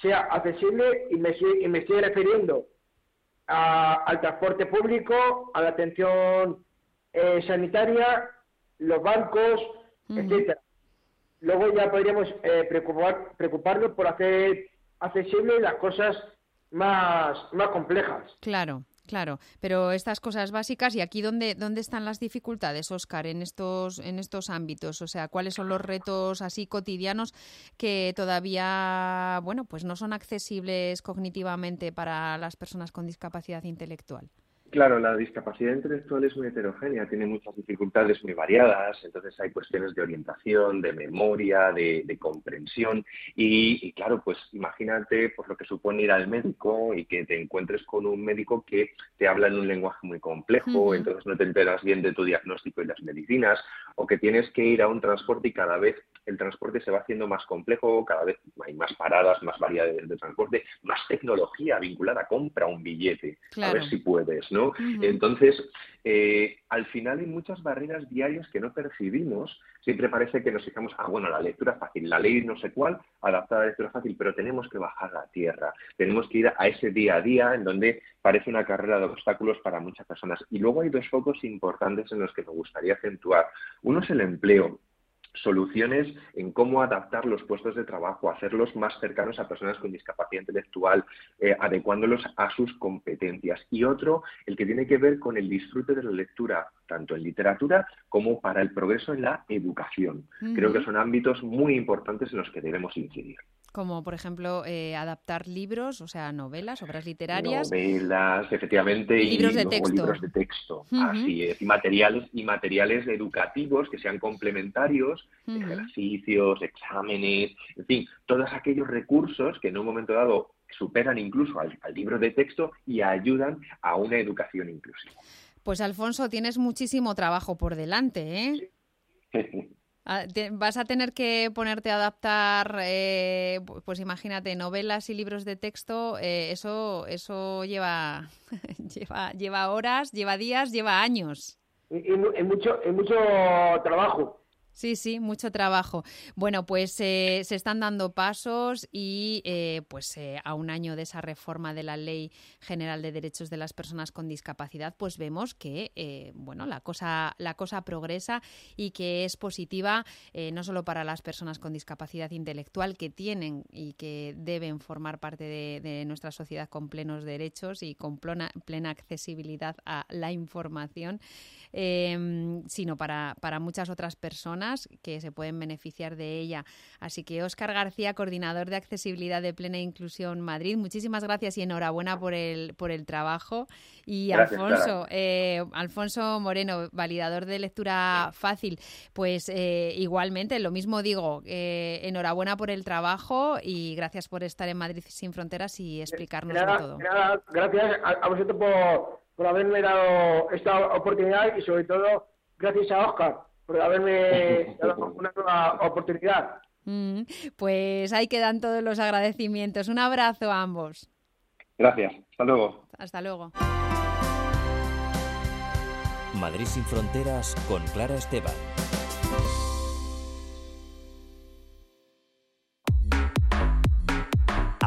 sea accesible y me, estoy- y me estoy refiriendo a- al transporte público, a la atención eh, sanitaria, los bancos, etcétera. Luego ya podríamos eh, preocupar, preocuparnos por hacer accesibles las cosas más, más complejas. Claro, claro. Pero estas cosas básicas, ¿y aquí dónde, dónde están las dificultades, Óscar, en estos, en estos ámbitos? O sea, ¿cuáles son los retos así cotidianos que todavía, bueno, pues no son accesibles cognitivamente para las personas con discapacidad intelectual? Claro, la discapacidad intelectual es muy heterogénea, tiene muchas dificultades muy variadas, entonces hay cuestiones de orientación, de memoria, de, de comprensión y, y, claro, pues imagínate pues lo que supone ir al médico y que te encuentres con un médico que te habla en un lenguaje muy complejo, entonces no te enteras bien de tu diagnóstico y las medicinas, o que tienes que ir a un transporte y cada vez el transporte se va haciendo más complejo, cada vez hay más paradas, más variedades de transporte, más tecnología vinculada, compra un billete, a Claro. ver si puedes, ¿no? Entonces, eh, al final hay muchas barreras diarias que no percibimos. Siempre parece que nos fijamos, ah, bueno, la lectura es fácil, la ley no sé cuál, adaptada a la lectura fácil, pero tenemos que bajar a tierra. Tenemos que ir a ese día a día en donde parece una carrera de obstáculos para muchas personas. Y luego hay dos focos importantes en los que me gustaría acentuar. Uno es el empleo soluciones en cómo adaptar los puestos de trabajo, hacerlos más cercanos a personas con discapacidad intelectual, eh, adecuándolos a sus competencias. Y otro, el que tiene que ver con el disfrute de la lectura, tanto en literatura como para el progreso en la educación. Creo que son ámbitos muy importantes en los que debemos incidir. Como, por ejemplo, eh, adaptar libros, o sea, novelas, obras literarias. Novelas, efectivamente, y Libros de texto. libros de texto. Así es. Y materiales, y materiales educativos que sean complementarios, ejercicios, exámenes, en fin, todos aquellos recursos que en un momento dado superan incluso al, al libro de texto y ayudan a una educación inclusiva. Pues Alfonso, tienes muchísimo trabajo por delante, ¿eh? Te- Vas a tener que ponerte a adaptar, eh, pu- pues imagínate, novelas y libros de texto. eh, eso, eso lleva, lleva, lleva horas, lleva días, lleva años. Y mucho, y mucho trabajo. Sí, sí, mucho trabajo. Bueno, pues eh, se están dando pasos y eh, pues eh, a un año de esa reforma de la Ley General de Derechos de las Personas con Discapacidad, pues vemos que eh, bueno la cosa la cosa progresa y que es positiva eh, no solo para las personas con discapacidad intelectual que tienen y que deben formar parte de, nuestra sociedad con plenos derechos y con plena, plena accesibilidad a la información, eh, sino para, para muchas otras personas que se pueden beneficiar de ella. Así que Óscar García, coordinador de accesibilidad de Plena Inclusión Madrid, muchísimas gracias y enhorabuena por el, por el trabajo. Y Gracias, Alfonso, eh, Alfonso Moreno, validador de lectura fácil, pues eh, igualmente, lo mismo digo, eh, enhorabuena por el trabajo y gracias por estar en Madrid sin fronteras y explicarnos de todo. nada, gracias a, a vosotros por, por haberme dado esta oportunidad y sobre todo gracias a Oscar por haberme dado una nueva oportunidad. Mm, pues ahí quedan todos los agradecimientos. Un abrazo a ambos. Gracias. Hasta luego. Hasta luego. Madrid sin fronteras con Clara Esteban.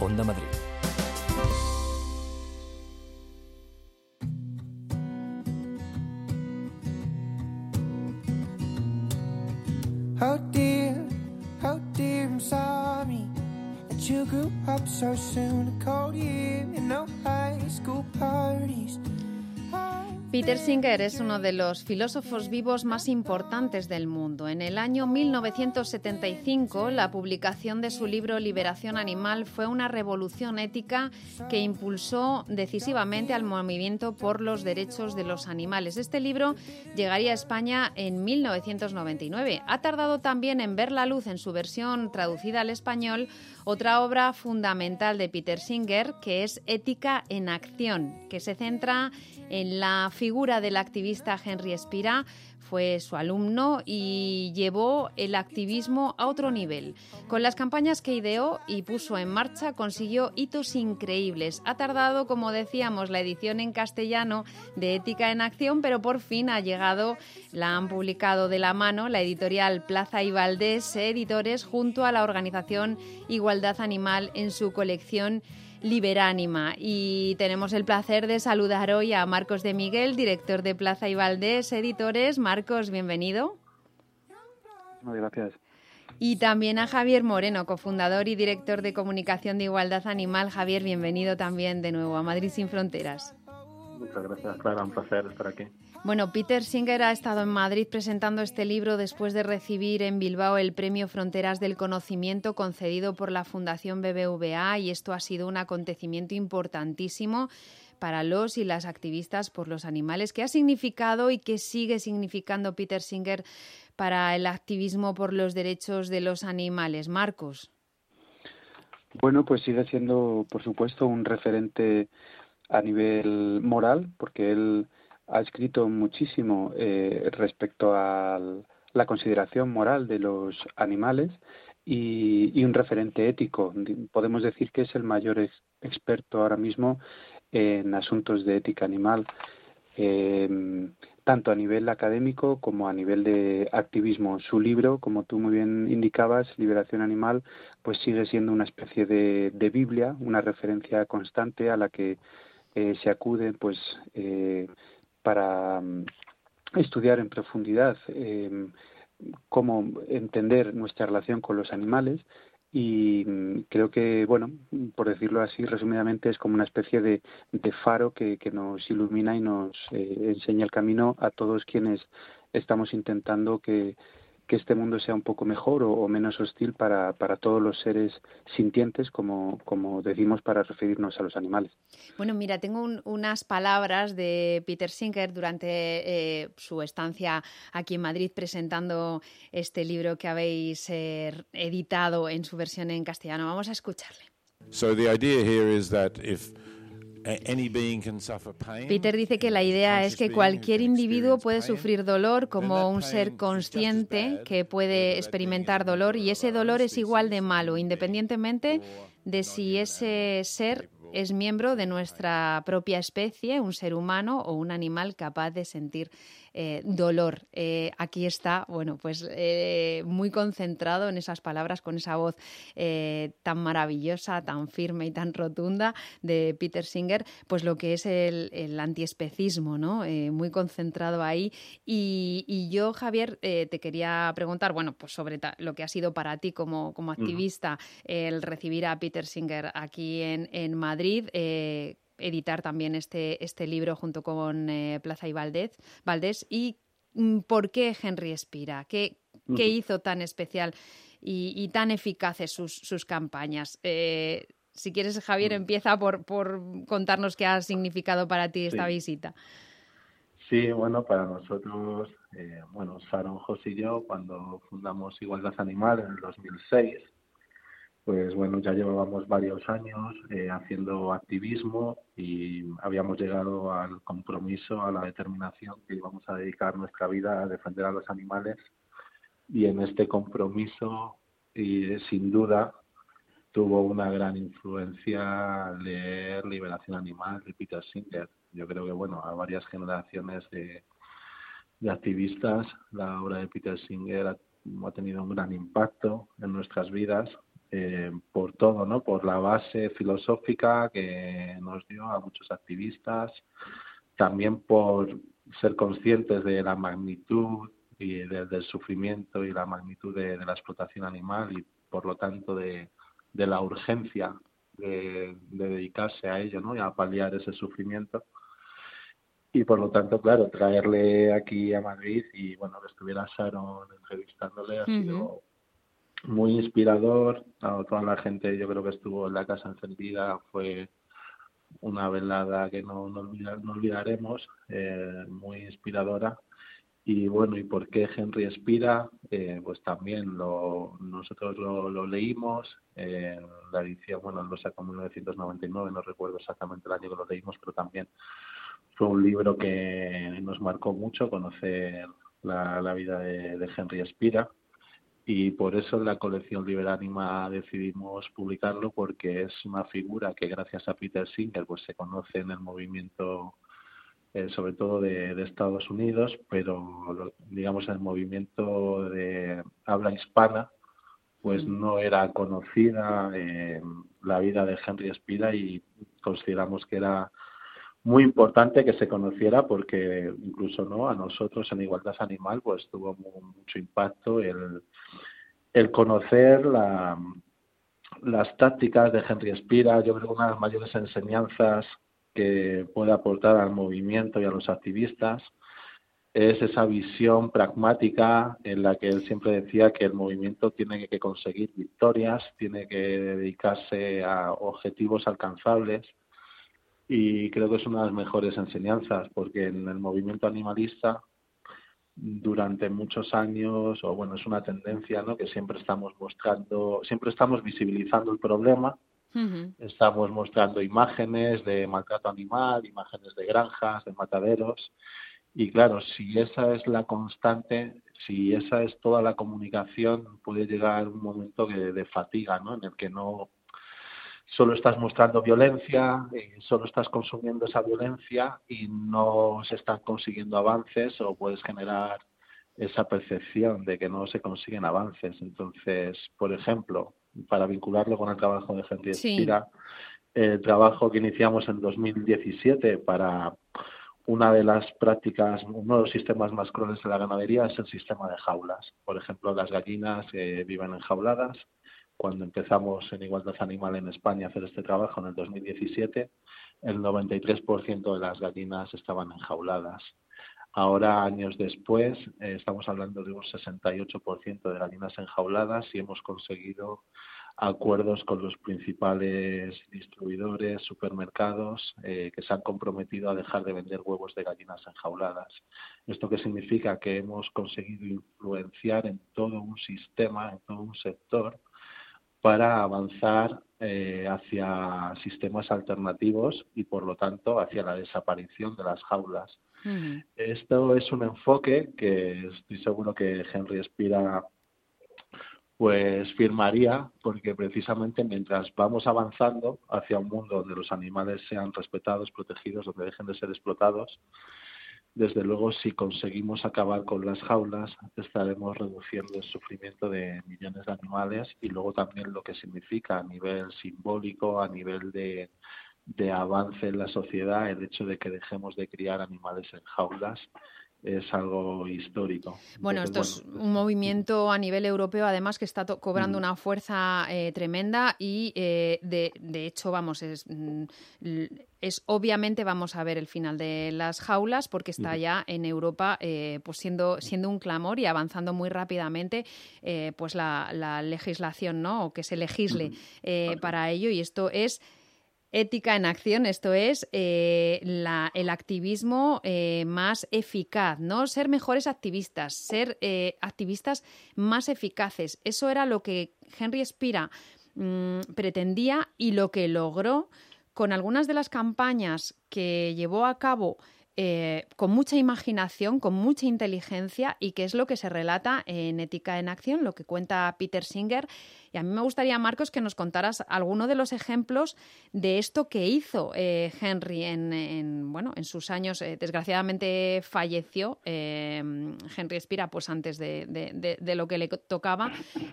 Onda. How dear, how dear, I'm sorry that you grew up so soon. A cold year and no high school parties. Peter Singer es uno de los filósofos vivos más importantes del mundo. En el año 1975, la publicación de su libro Liberación Animal fue una revolución ética que impulsó decisivamente al movimiento por los derechos de los animales. Este libro llegaría a España en 1999. Ha tardado también en ver la luz en su versión traducida al español otra obra fundamental de Peter Singer, que es Ética en Acción, que se centra en la figura del activista Henry Espira, fue su alumno y llevó el activismo a otro nivel. Con las campañas que ideó y puso en marcha consiguió hitos increíbles. Ha tardado, como decíamos, la edición en castellano de Ética en Acción, pero por fin ha llegado, la han publicado de la mano la editorial Plaza y Valdés Editores junto a la organización Igualdad Animal en su colección Liberánima. Y tenemos el placer de saludar hoy a Marcos de Miguel, director de Plaza y Valdés Editores. Marcos, bienvenido. Muchas gracias. Y también a Javier Moreno, cofundador y director de comunicación de Igualdad Animal. Javier, bienvenido también de nuevo a Madrid sin Fronteras. Muchas gracias, Clara. Un placer estar aquí. Bueno, Peter Singer ha estado en Madrid presentando este libro después de recibir en Bilbao el Premio Fronteras del Conocimiento concedido por la Fundación BBVA y esto ha sido un acontecimiento importantísimo para los y las activistas por los animales. ¿Qué ha significado y qué sigue significando Peter Singer para el activismo por los derechos de los animales? Marcos. Bueno, pues sigue siendo, por supuesto, un referente a nivel moral, porque él ha escrito muchísimo eh, respecto a la consideración moral de los animales y, y, un referente ético. Podemos decir que es el mayor ex experto ahora mismo en asuntos de ética animal, eh, tanto a nivel académico como a nivel de activismo. Su libro, como tú muy bien indicabas, Liberación Animal, pues sigue siendo una especie de, de Biblia, una referencia constante a la que eh, se acude pues eh, para um, estudiar en profundidad eh, cómo entender nuestra relación con los animales. Y mm, creo que, bueno, por decirlo así resumidamente, es como una especie de, faro que, que, nos ilumina y nos eh, enseña el camino a todos quienes estamos intentando que, que este mundo sea un poco mejor o, o menos hostil para, para, todos los seres sintientes, como, como, decimos para referirnos a los animales. Bueno, mira, tengo un, unas palabras de Peter Singer durante eh, su estancia aquí en Madrid presentando este libro que habéis eh, editado en su versión en castellano. Vamos a escucharle. So the idea here is that if Peter dice que la idea es que cualquier individuo puede sufrir dolor como un ser consciente que puede experimentar dolor y ese dolor es igual de malo, independientemente de si ese ser es miembro de nuestra propia especie, un ser humano o un animal capaz de sentir eh, dolor. Eh, aquí está, bueno, pues eh, muy concentrado en esas palabras, con esa voz tan maravillosa, tan firme y tan rotunda de Peter Singer, pues lo que es el, el antiespecismo, ¿no? Muy concentrado ahí. Y, y yo, Javier, te quería preguntar, bueno, pues sobre lo que ha sido para ti como, como activista el recibir a Peter Singer aquí en, en Madrid editar también este, este libro junto con eh, Plaza y Valdés, Valdés y mm, por qué Henry Espira, qué, qué hizo tan especial y, y tan eficaces sus, sus campañas. Eh, si quieres, Javier, empieza por, por, contarnos qué ha significado para ti esta sí. visita. Sí, bueno, para nosotros, eh, bueno, Sharon, José y yo, cuando fundamos Igualdad Animal en el 2006, pues bueno, ya llevábamos varios años eh, haciendo activismo y habíamos llegado al compromiso, a la determinación que íbamos a dedicar nuestra vida a defender a los animales y en este compromiso y sin duda tuvo una gran influencia leer Liberación Animal de Peter Singer. Yo creo que bueno, a varias generaciones de, de activistas la obra de Peter Singer ha, ha tenido un gran impacto en nuestras vidas eh, por todo, ¿no? Por la base filosófica que nos dio a muchos activistas, también por ser conscientes de la magnitud y de, del sufrimiento y la magnitud de, la explotación animal y por lo tanto de, la urgencia de, de, dedicarse a ello, ¿no? Y a paliar ese sufrimiento. y por lo tanto, claro, traerle aquí a Madrid y bueno, que estuviera Sharon entrevistándole ha sido muy inspirador. A toda la gente, yo creo que estuvo en la casa encendida, fue una velada que no, no, no olvidaremos, eh, muy inspiradora. Y bueno, ¿y por qué Henry Espira? Eh, pues también lo, nosotros lo, leímos la edición, bueno, lo sacó en 1999, no recuerdo exactamente el año que lo leímos, pero también fue un libro que nos marcó mucho conocer la, la vida de, de Henry Espira y por eso en la colección Liberánima decidimos publicarlo porque es una figura que gracias a Peter Singer pues se conoce en el movimiento eh, sobre todo de, de, Estados Unidos pero digamos el movimiento de habla hispana pues no era conocida eh, la vida de Henry Espira y consideramos que era muy importante que se conociera porque incluso no a nosotros en igualdad animal pues tuvo mucho impacto el, el conocer la, las tácticas de Henry Espira. Yo creo que una de las mayores enseñanzas que puede aportar al movimiento y a los activistas es esa visión pragmática en la que él siempre decía que el movimiento tiene que conseguir victorias, tiene que dedicarse a objetivos alcanzables y creo que es una de las mejores enseñanzas porque en el movimiento animalista durante muchos años o bueno es una tendencia no que siempre estamos mostrando siempre estamos visibilizando el problema. Uh -huh. estamos mostrando imágenes de maltrato animal imágenes de granjas de mataderos. Y claro si esa es la constante si esa es toda la comunicación puede llegar un momento que, de fatiga no en el que no solo estás mostrando violencia, eh, solo estás consumiendo esa violencia y no se están consiguiendo avances o puedes generar esa percepción de que no se consiguen avances. Entonces, por ejemplo, para vincularlo con el trabajo de Henry sí. Espira, el trabajo que iniciamos en 2017 para una de las prácticas, uno de los sistemas más crueles de la ganadería es el sistema de jaulas. Por ejemplo, las gallinas eh, viven enjauladas cuando empezamos en Igualdad Animal en España a hacer este trabajo en el 2017, el 93% de las gallinas estaban enjauladas. Ahora, años después, eh, estamos hablando de un 68% de gallinas enjauladas y hemos conseguido acuerdos con los principales distribuidores, supermercados, eh, que se han comprometido a dejar de vender huevos de gallinas enjauladas. ¿Esto qué significa? Que hemos conseguido influenciar en todo un sistema, en todo un sector, para avanzar eh, hacia sistemas alternativos y, por lo tanto, hacia la desaparición de las jaulas. Uh -huh. Esto es un enfoque que estoy seguro que Henry Espira pues firmaría porque precisamente mientras vamos avanzando hacia un mundo donde los animales sean respetados, protegidos, donde dejen de ser explotados, desde luego si conseguimos acabar con las jaulas estaremos reduciendo el sufrimiento de millones de animales y luego también lo que significa a nivel simbólico, a nivel de, de avance en la sociedad, el hecho de que dejemos de criar animales en jaulas es algo histórico. Bueno, Entonces, esto bueno, es un movimiento a nivel europeo, además, que está cobrando mm. una fuerza eh, tremenda y, eh, de, de, hecho, vamos, es, mm, es, obviamente vamos a ver el final de las jaulas porque está mm. ya en Europa eh, pues siendo, siendo un clamor y avanzando muy rápidamente pues la, la, legislación, ¿no? O que se legisle para ello y esto es ética en acción, esto es eh, el activismo eh, más eficaz, ¿no? Ser mejores activistas, ser eh, activistas más eficaces. Eso era lo que Henry Spira mmm, pretendía y lo que logró con algunas de las campañas que llevó a cabo eh, con mucha imaginación, con mucha inteligencia y que es lo que se relata en Ética en Acción, lo que cuenta Peter Singer. Y a mí me gustaría, Marcos, que nos contaras alguno de los ejemplos de esto que hizo eh, Henry en, en, bueno, en sus años. Eh, desgraciadamente falleció Henry Espira pues, antes de, de, lo que le tocaba,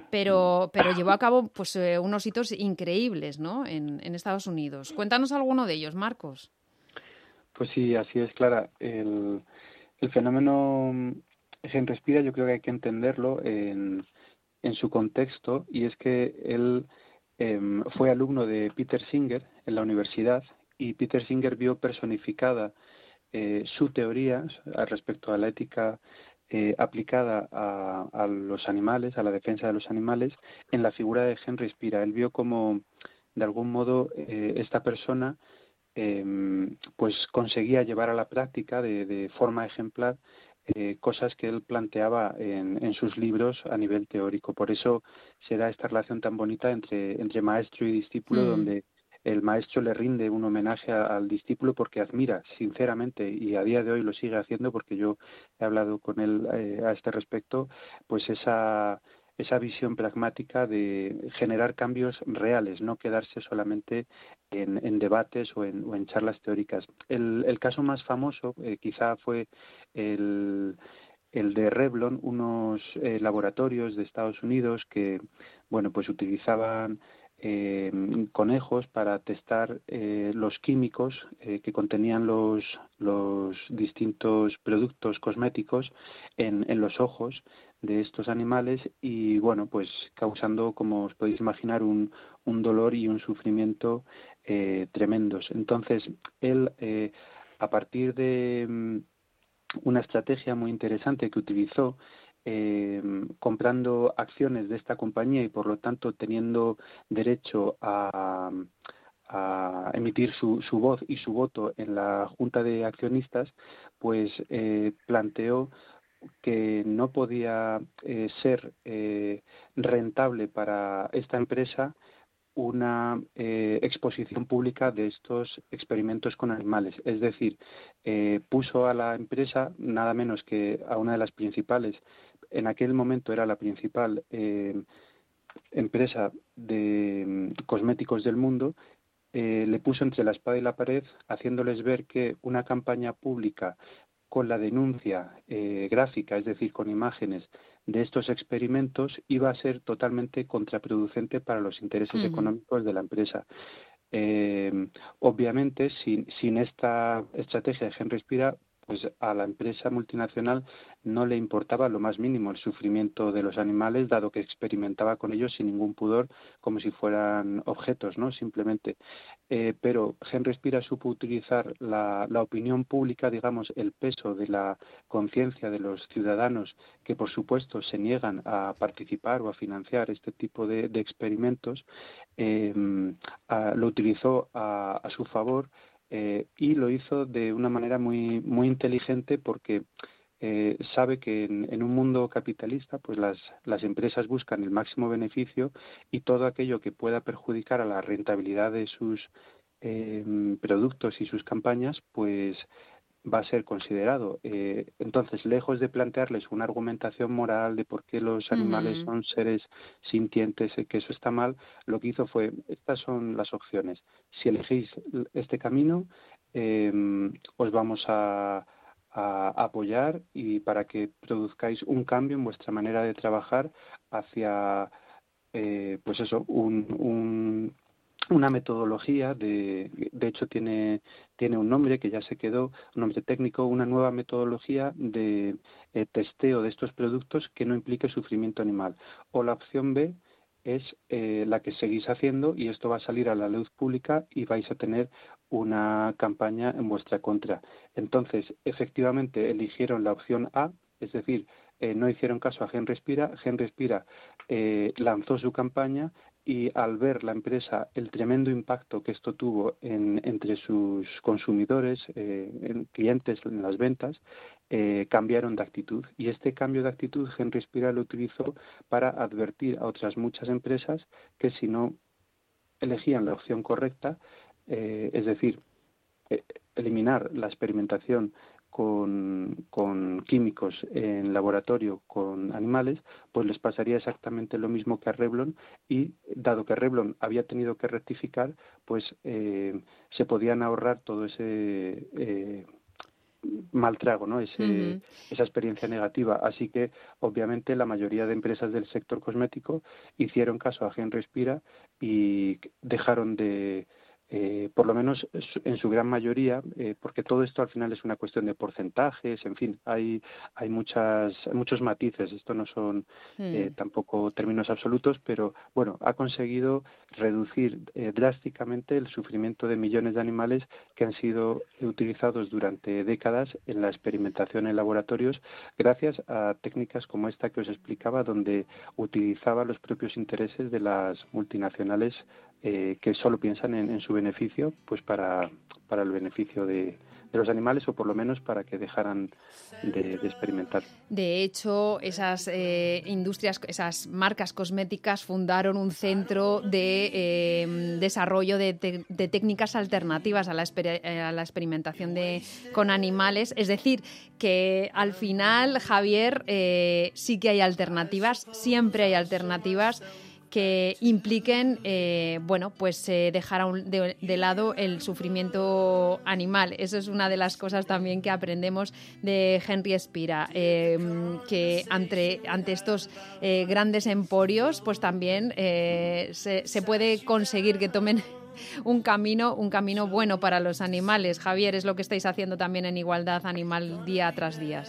pero, pero llevó a cabo pues, unos hitos increíbles ¿no? en Estados Unidos. Cuéntanos alguno de ellos, Marcos. Pues sí, así es, Clara. El, fenómeno Henry Respira yo creo que hay que entenderlo en, en su contexto y es que él eh, fue alumno de Peter Singer en la universidad y Peter Singer vio personificada eh, su teoría respecto a la ética eh, aplicada a, a, los animales, a la defensa de los animales, en la figura de Henry Spira. Él vio como, de algún modo, eh, esta persona em, pues conseguía llevar a la práctica de, de forma ejemplar eh, cosas que él planteaba en, en, sus libros a nivel teórico. Por eso se da esta relación tan bonita entre, entre maestro y discípulo, mm. donde el maestro le rinde un homenaje al discípulo porque admira sinceramente y a día de hoy lo sigue haciendo porque yo he hablado con él eh, a este respecto pues esa esa visión pragmática de generar cambios reales, no quedarse solamente en, debates o en, o en, charlas teóricas. El, el caso más famoso eh, quizá fue el, de Revlon, unos eh, laboratorios de Estados Unidos que, bueno, pues utilizaban eh, conejos para testar los químicos que contenían los, los distintos productos cosméticos en los ojos de estos animales y bueno pues causando como os podéis imaginar un, un dolor y un sufrimiento eh, tremendos. Entonces él eh, a partir de mm, una estrategia muy interesante que utilizó eh, comprando acciones de esta compañía y por lo tanto teniendo derecho a, a emitir su, su, voz y su voto en la junta de accionistas, pues eh, planteó que no podía eh, ser eh, rentable para esta empresa una eh, exposición pública de estos experimentos con animales. Es decir, eh, puso a la empresa, nada menos que a una de las principales, en aquel momento era la principal eh, empresa de mm, cosméticos del mundo, le puso entre la espada y la pared, haciéndoles ver que una campaña pública con la denuncia eh, gráfica, es decir, con imágenes de estos experimentos, iba a ser totalmente contraproducente para los intereses uh -huh. económicos de la empresa. Eh, obviamente, sin, sin esta estrategia de Henry Spira, pues a la empresa multinacional no le importaba lo más mínimo el sufrimiento de los animales, dado que experimentaba con ellos sin ningún pudor, como si fueran objetos, ¿no? Simplemente. Eh, pero Henry Spira supo utilizar la, opinión pública, digamos, el peso de la conciencia de los ciudadanos, que por supuesto se niegan a participar o a financiar este tipo de, experimentos, eh, lo utilizó a, a su favor eh, y lo hizo de una manera muy, muy inteligente porque eh, sabe que en, en, un mundo capitalista pues las, las empresas buscan el máximo beneficio y todo aquello que pueda perjudicar a la rentabilidad de sus eh, productos y sus campañas pues va a ser considerado. Eh, entonces, lejos de plantearles una argumentación moral de por qué los animales uh -huh. son seres sintientes, que eso está mal, lo que hizo fue, estas son las opciones. Si elegís este camino, eh, os vamos a, a, apoyar y para que produzcáis un cambio en vuestra manera de trabajar hacia, eh, pues eso, un, un una metodología de de hecho tiene tiene un nombre que ya se quedó un nombre técnico una nueva metodología de eh, testeo de estos productos que no implique sufrimiento animal o la opción B es eh, la que seguís haciendo y esto va a salir a la luz pública y vais a tener una campaña en vuestra contra. Entonces, efectivamente, eligieron la opción A, es decir, eh, no hicieron caso a Gen Respira. Gen Respira eh, lanzó su campaña y al ver la empresa el tremendo impacto que esto tuvo en, entre sus consumidores, eh, en clientes en las ventas, eh, cambiaron de actitud. Y este cambio de actitud Henry Spira lo utilizó para advertir a otras muchas empresas que si no elegían la opción correcta, eh, es decir, eliminar la experimentación con, con, químicos en laboratorio con animales, pues les pasaría exactamente lo mismo que a Revlon y dado que Revlon había tenido que rectificar, pues eh, se podían ahorrar todo ese eh, mal trago, ¿no? Ese, uh -huh. esa experiencia negativa. Así que, obviamente, la mayoría de empresas del sector cosmético hicieron caso a Gen Respira y dejaron de eh, por lo menos en su gran mayoría, eh, porque todo esto al final es una cuestión de porcentajes, en fin, hay, hay muchas, muchos matices, esto no son eh, Mm. tampoco términos absolutos, pero bueno, ha conseguido reducir drásticamente el sufrimiento de millones de animales que han sido utilizados durante décadas en la experimentación en laboratorios gracias a técnicas como esta que os explicaba, donde utilizaba los propios intereses de las multinacionales eh, que solo piensan en, en, su beneficio, pues para, para el beneficio de, de, los animales o por lo menos para que dejaran de, experimentar. De hecho, esas eh, industrias, esas marcas cosméticas fundaron un centro de eh, desarrollo de, de, técnicas alternativas a la, a la experimentación de, con animales. Es decir, que al final, Javier, eh, sí que hay alternativas, siempre hay alternativas que impliquen, eh, bueno, pues eh, dejar un, de, lado el sufrimiento animal. Eso es una de las cosas también que aprendemos de Henry Spira, eh, que ante, ante estos eh, grandes emporios, pues también eh, se, se puede conseguir que tomen un camino, un camino bueno para los animales. Javier, es lo que estáis haciendo también en Igualdad Animal día tras día.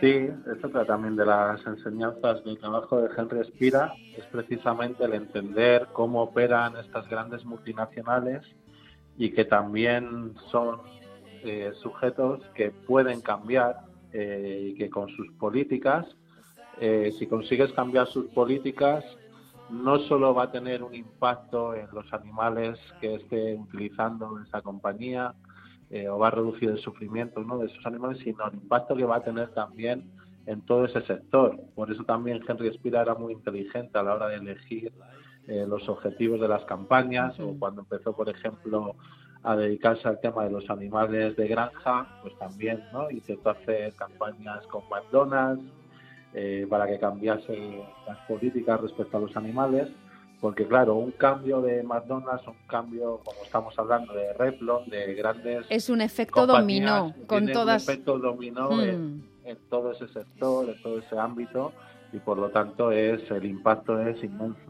Sí, esto trata también de las enseñanzas del trabajo de Henry Spira, es precisamente el entender cómo operan estas grandes multinacionales y que también son eh, sujetos que pueden cambiar eh, y que con sus políticas, eh, si consigues cambiar sus políticas, no solo va a tener un impacto en los animales que esté utilizando esa compañía, eh, o va a reducir el sufrimiento ¿no? de esos animales, sino el impacto que va a tener también en todo ese sector. Por eso también Henry Spira era muy inteligente a la hora de elegir eh, los objetivos de las campañas, o cuando empezó, por ejemplo, a dedicarse al tema de los animales de granja, pues también ¿no? intentó hacer campañas con McDonald's eh, para que cambiase las políticas respecto a los animales porque claro, un cambio de McDonald's, un cambio, como estamos hablando, de Revlon, de grandes... Es un efecto dominó, con todas... un efecto dominó hmm. en, en, todo ese sector, en todo ese ámbito, y por lo tanto es el impacto es inmenso.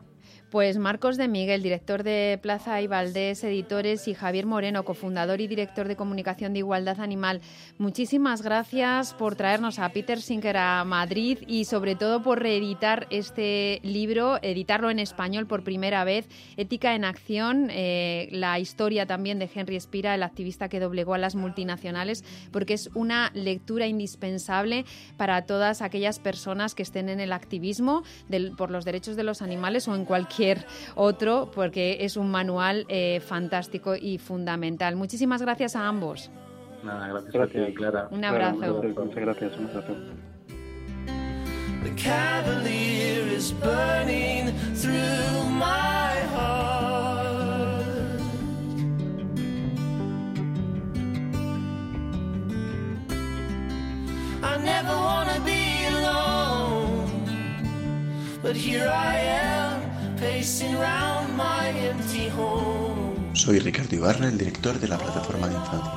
Pues Marcos de Miguel, director de Plaza y Valdés Editores, y Javier Moreno, cofundador y director de comunicación de Igualdad Animal, muchísimas gracias por traernos a Peter Sinker a Madrid y sobre todo por reeditar este libro, editarlo en español por primera vez, Ética en Acción, eh, la historia también de Henry Spira, el activista que doblegó a las multinacionales, porque es una lectura indispensable para todas aquellas personas que estén en el activismo del, por los derechos de los animales o en cualquier otro, porque es un manual eh, fantástico y fundamental. Muchísimas gracias a ambos. Nada, gracias, gracias. a ti, Clara. Un abrazo. Muchas gracias, un abrazo. The cavalier is burning through my heart. I never want to be alone, but here I am. Soy Ricardo Ibarra, el director de la Plataforma de Infancia.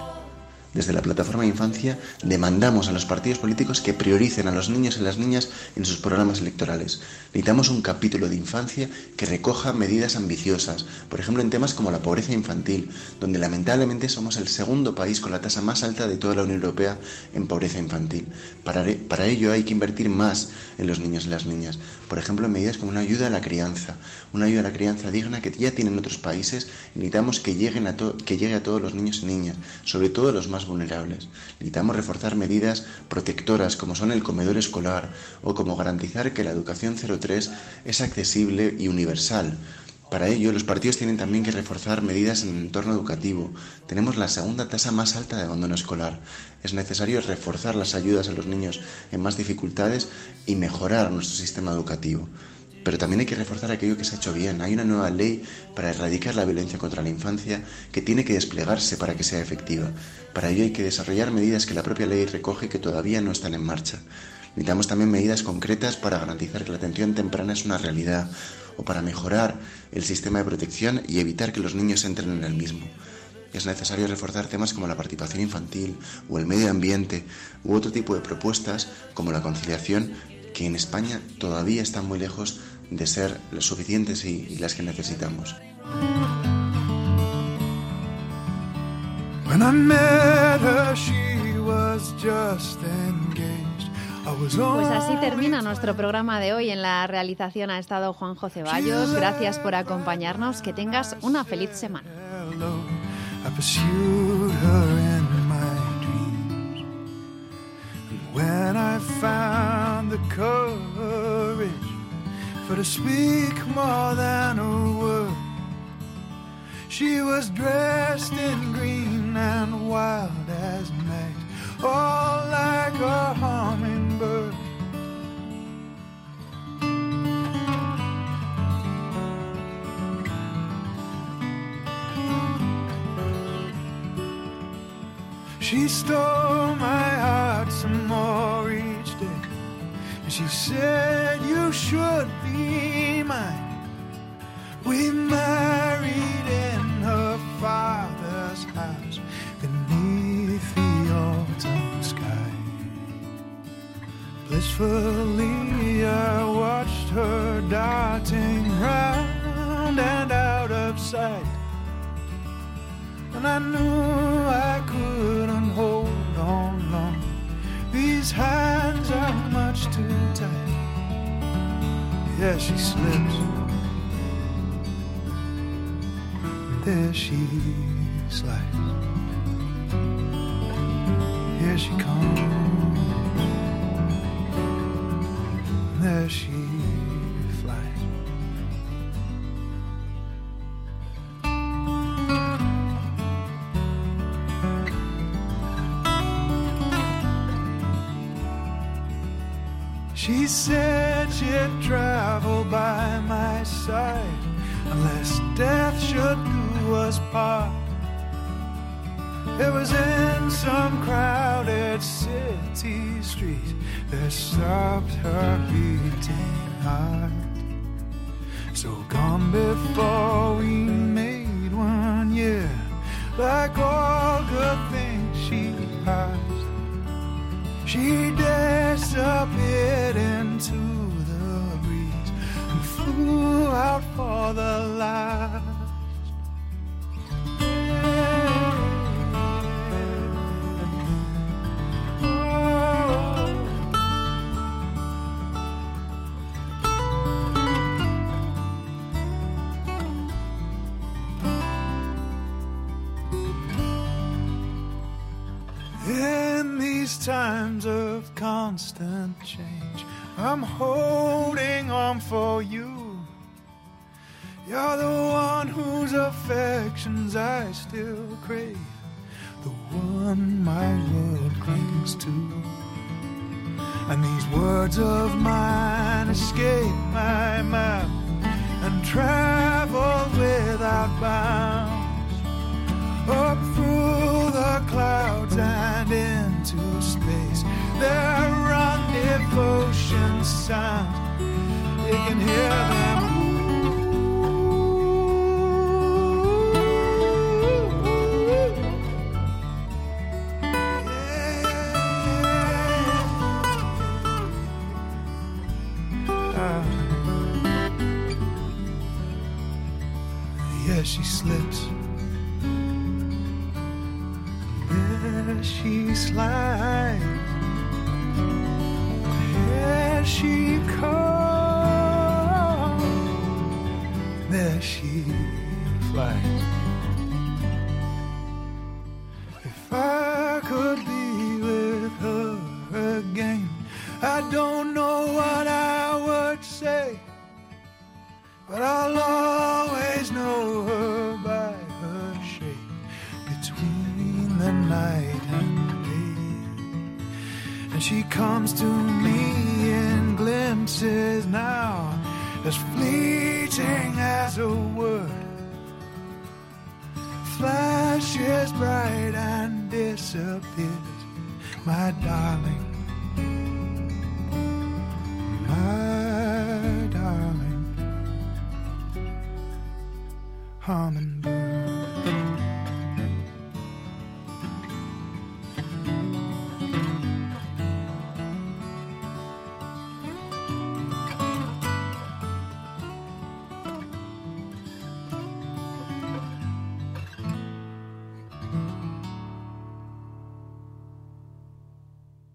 Desde la Plataforma de Infancia demandamos a los partidos políticos que prioricen a los niños y las niñas en sus programas electorales. Necesitamos un capítulo de infancia que recoja medidas ambiciosas, por ejemplo en temas como la pobreza infantil, donde lamentablemente somos el segundo país con la tasa más alta de toda la Unión Europea en pobreza infantil. Para, para ello hay que invertir más en los niños y las niñas, por ejemplo medidas como una ayuda a la crianza, una ayuda a la crianza digna que ya tienen otros países necesitamos que, lleguen a que llegue a todos los niños y niñas, sobre todo los más vulnerables. Necesitamos reforzar medidas protectoras como son el comedor escolar o como garantizar que la educación 03 es accesible y universal. Para ello, los partidos tienen también que reforzar medidas en el entorno educativo. Tenemos la segunda tasa más alta de abandono escolar. Es necesario reforzar las ayudas a los niños en más dificultades y mejorar nuestro sistema educativo. Pero también hay que reforzar aquello que se ha hecho bien. Hay una nueva ley para erradicar la violencia contra la infancia que tiene que desplegarse para que sea efectiva. Para ello hay que desarrollar medidas que la propia ley recoge que todavía no están en marcha. Necesitamos también medidas concretas para garantizar que la atención temprana es una realidad o para mejorar el sistema de protección y evitar que los niños entren en el mismo. Es necesario reforzar temas como la participación infantil o el medio ambiente u otro tipo de propuestas como la conciliación que en España todavía están muy lejos de ser las suficientes y, las que necesitamos. Pues así only termina nuestro programa de hoy. En la realización ha estado Juanjo Ceballos. Gracias por acompañarnos. Que tengas una feliz semana. she was dressed in green and wild as night, all like a hummingbird. She stole my heart some more each day. And she said, You should be mine. We married in her father's house Blissfully, I watched her darting round and out of sight. And I knew I couldn't hold on long. These hands are much too tight. Yeah, she slips. There she slides. Here she comes. There she flies. She said she'd travel by my side unless death should do us part. It was in some crowded city street that stopped her beating heart. So gone before we made one year, like all good things she passed. She disappeared into the breeze and flew out for the last. Constant change, I'm holding on for you. You're the one whose affections I still crave, the one my world clings to. And these words of mine escape my mouth and travel without bounds up through the clouds and into space. Their devotion sound. You can hear them. Ah. Yeah, she slips. There she slides. back.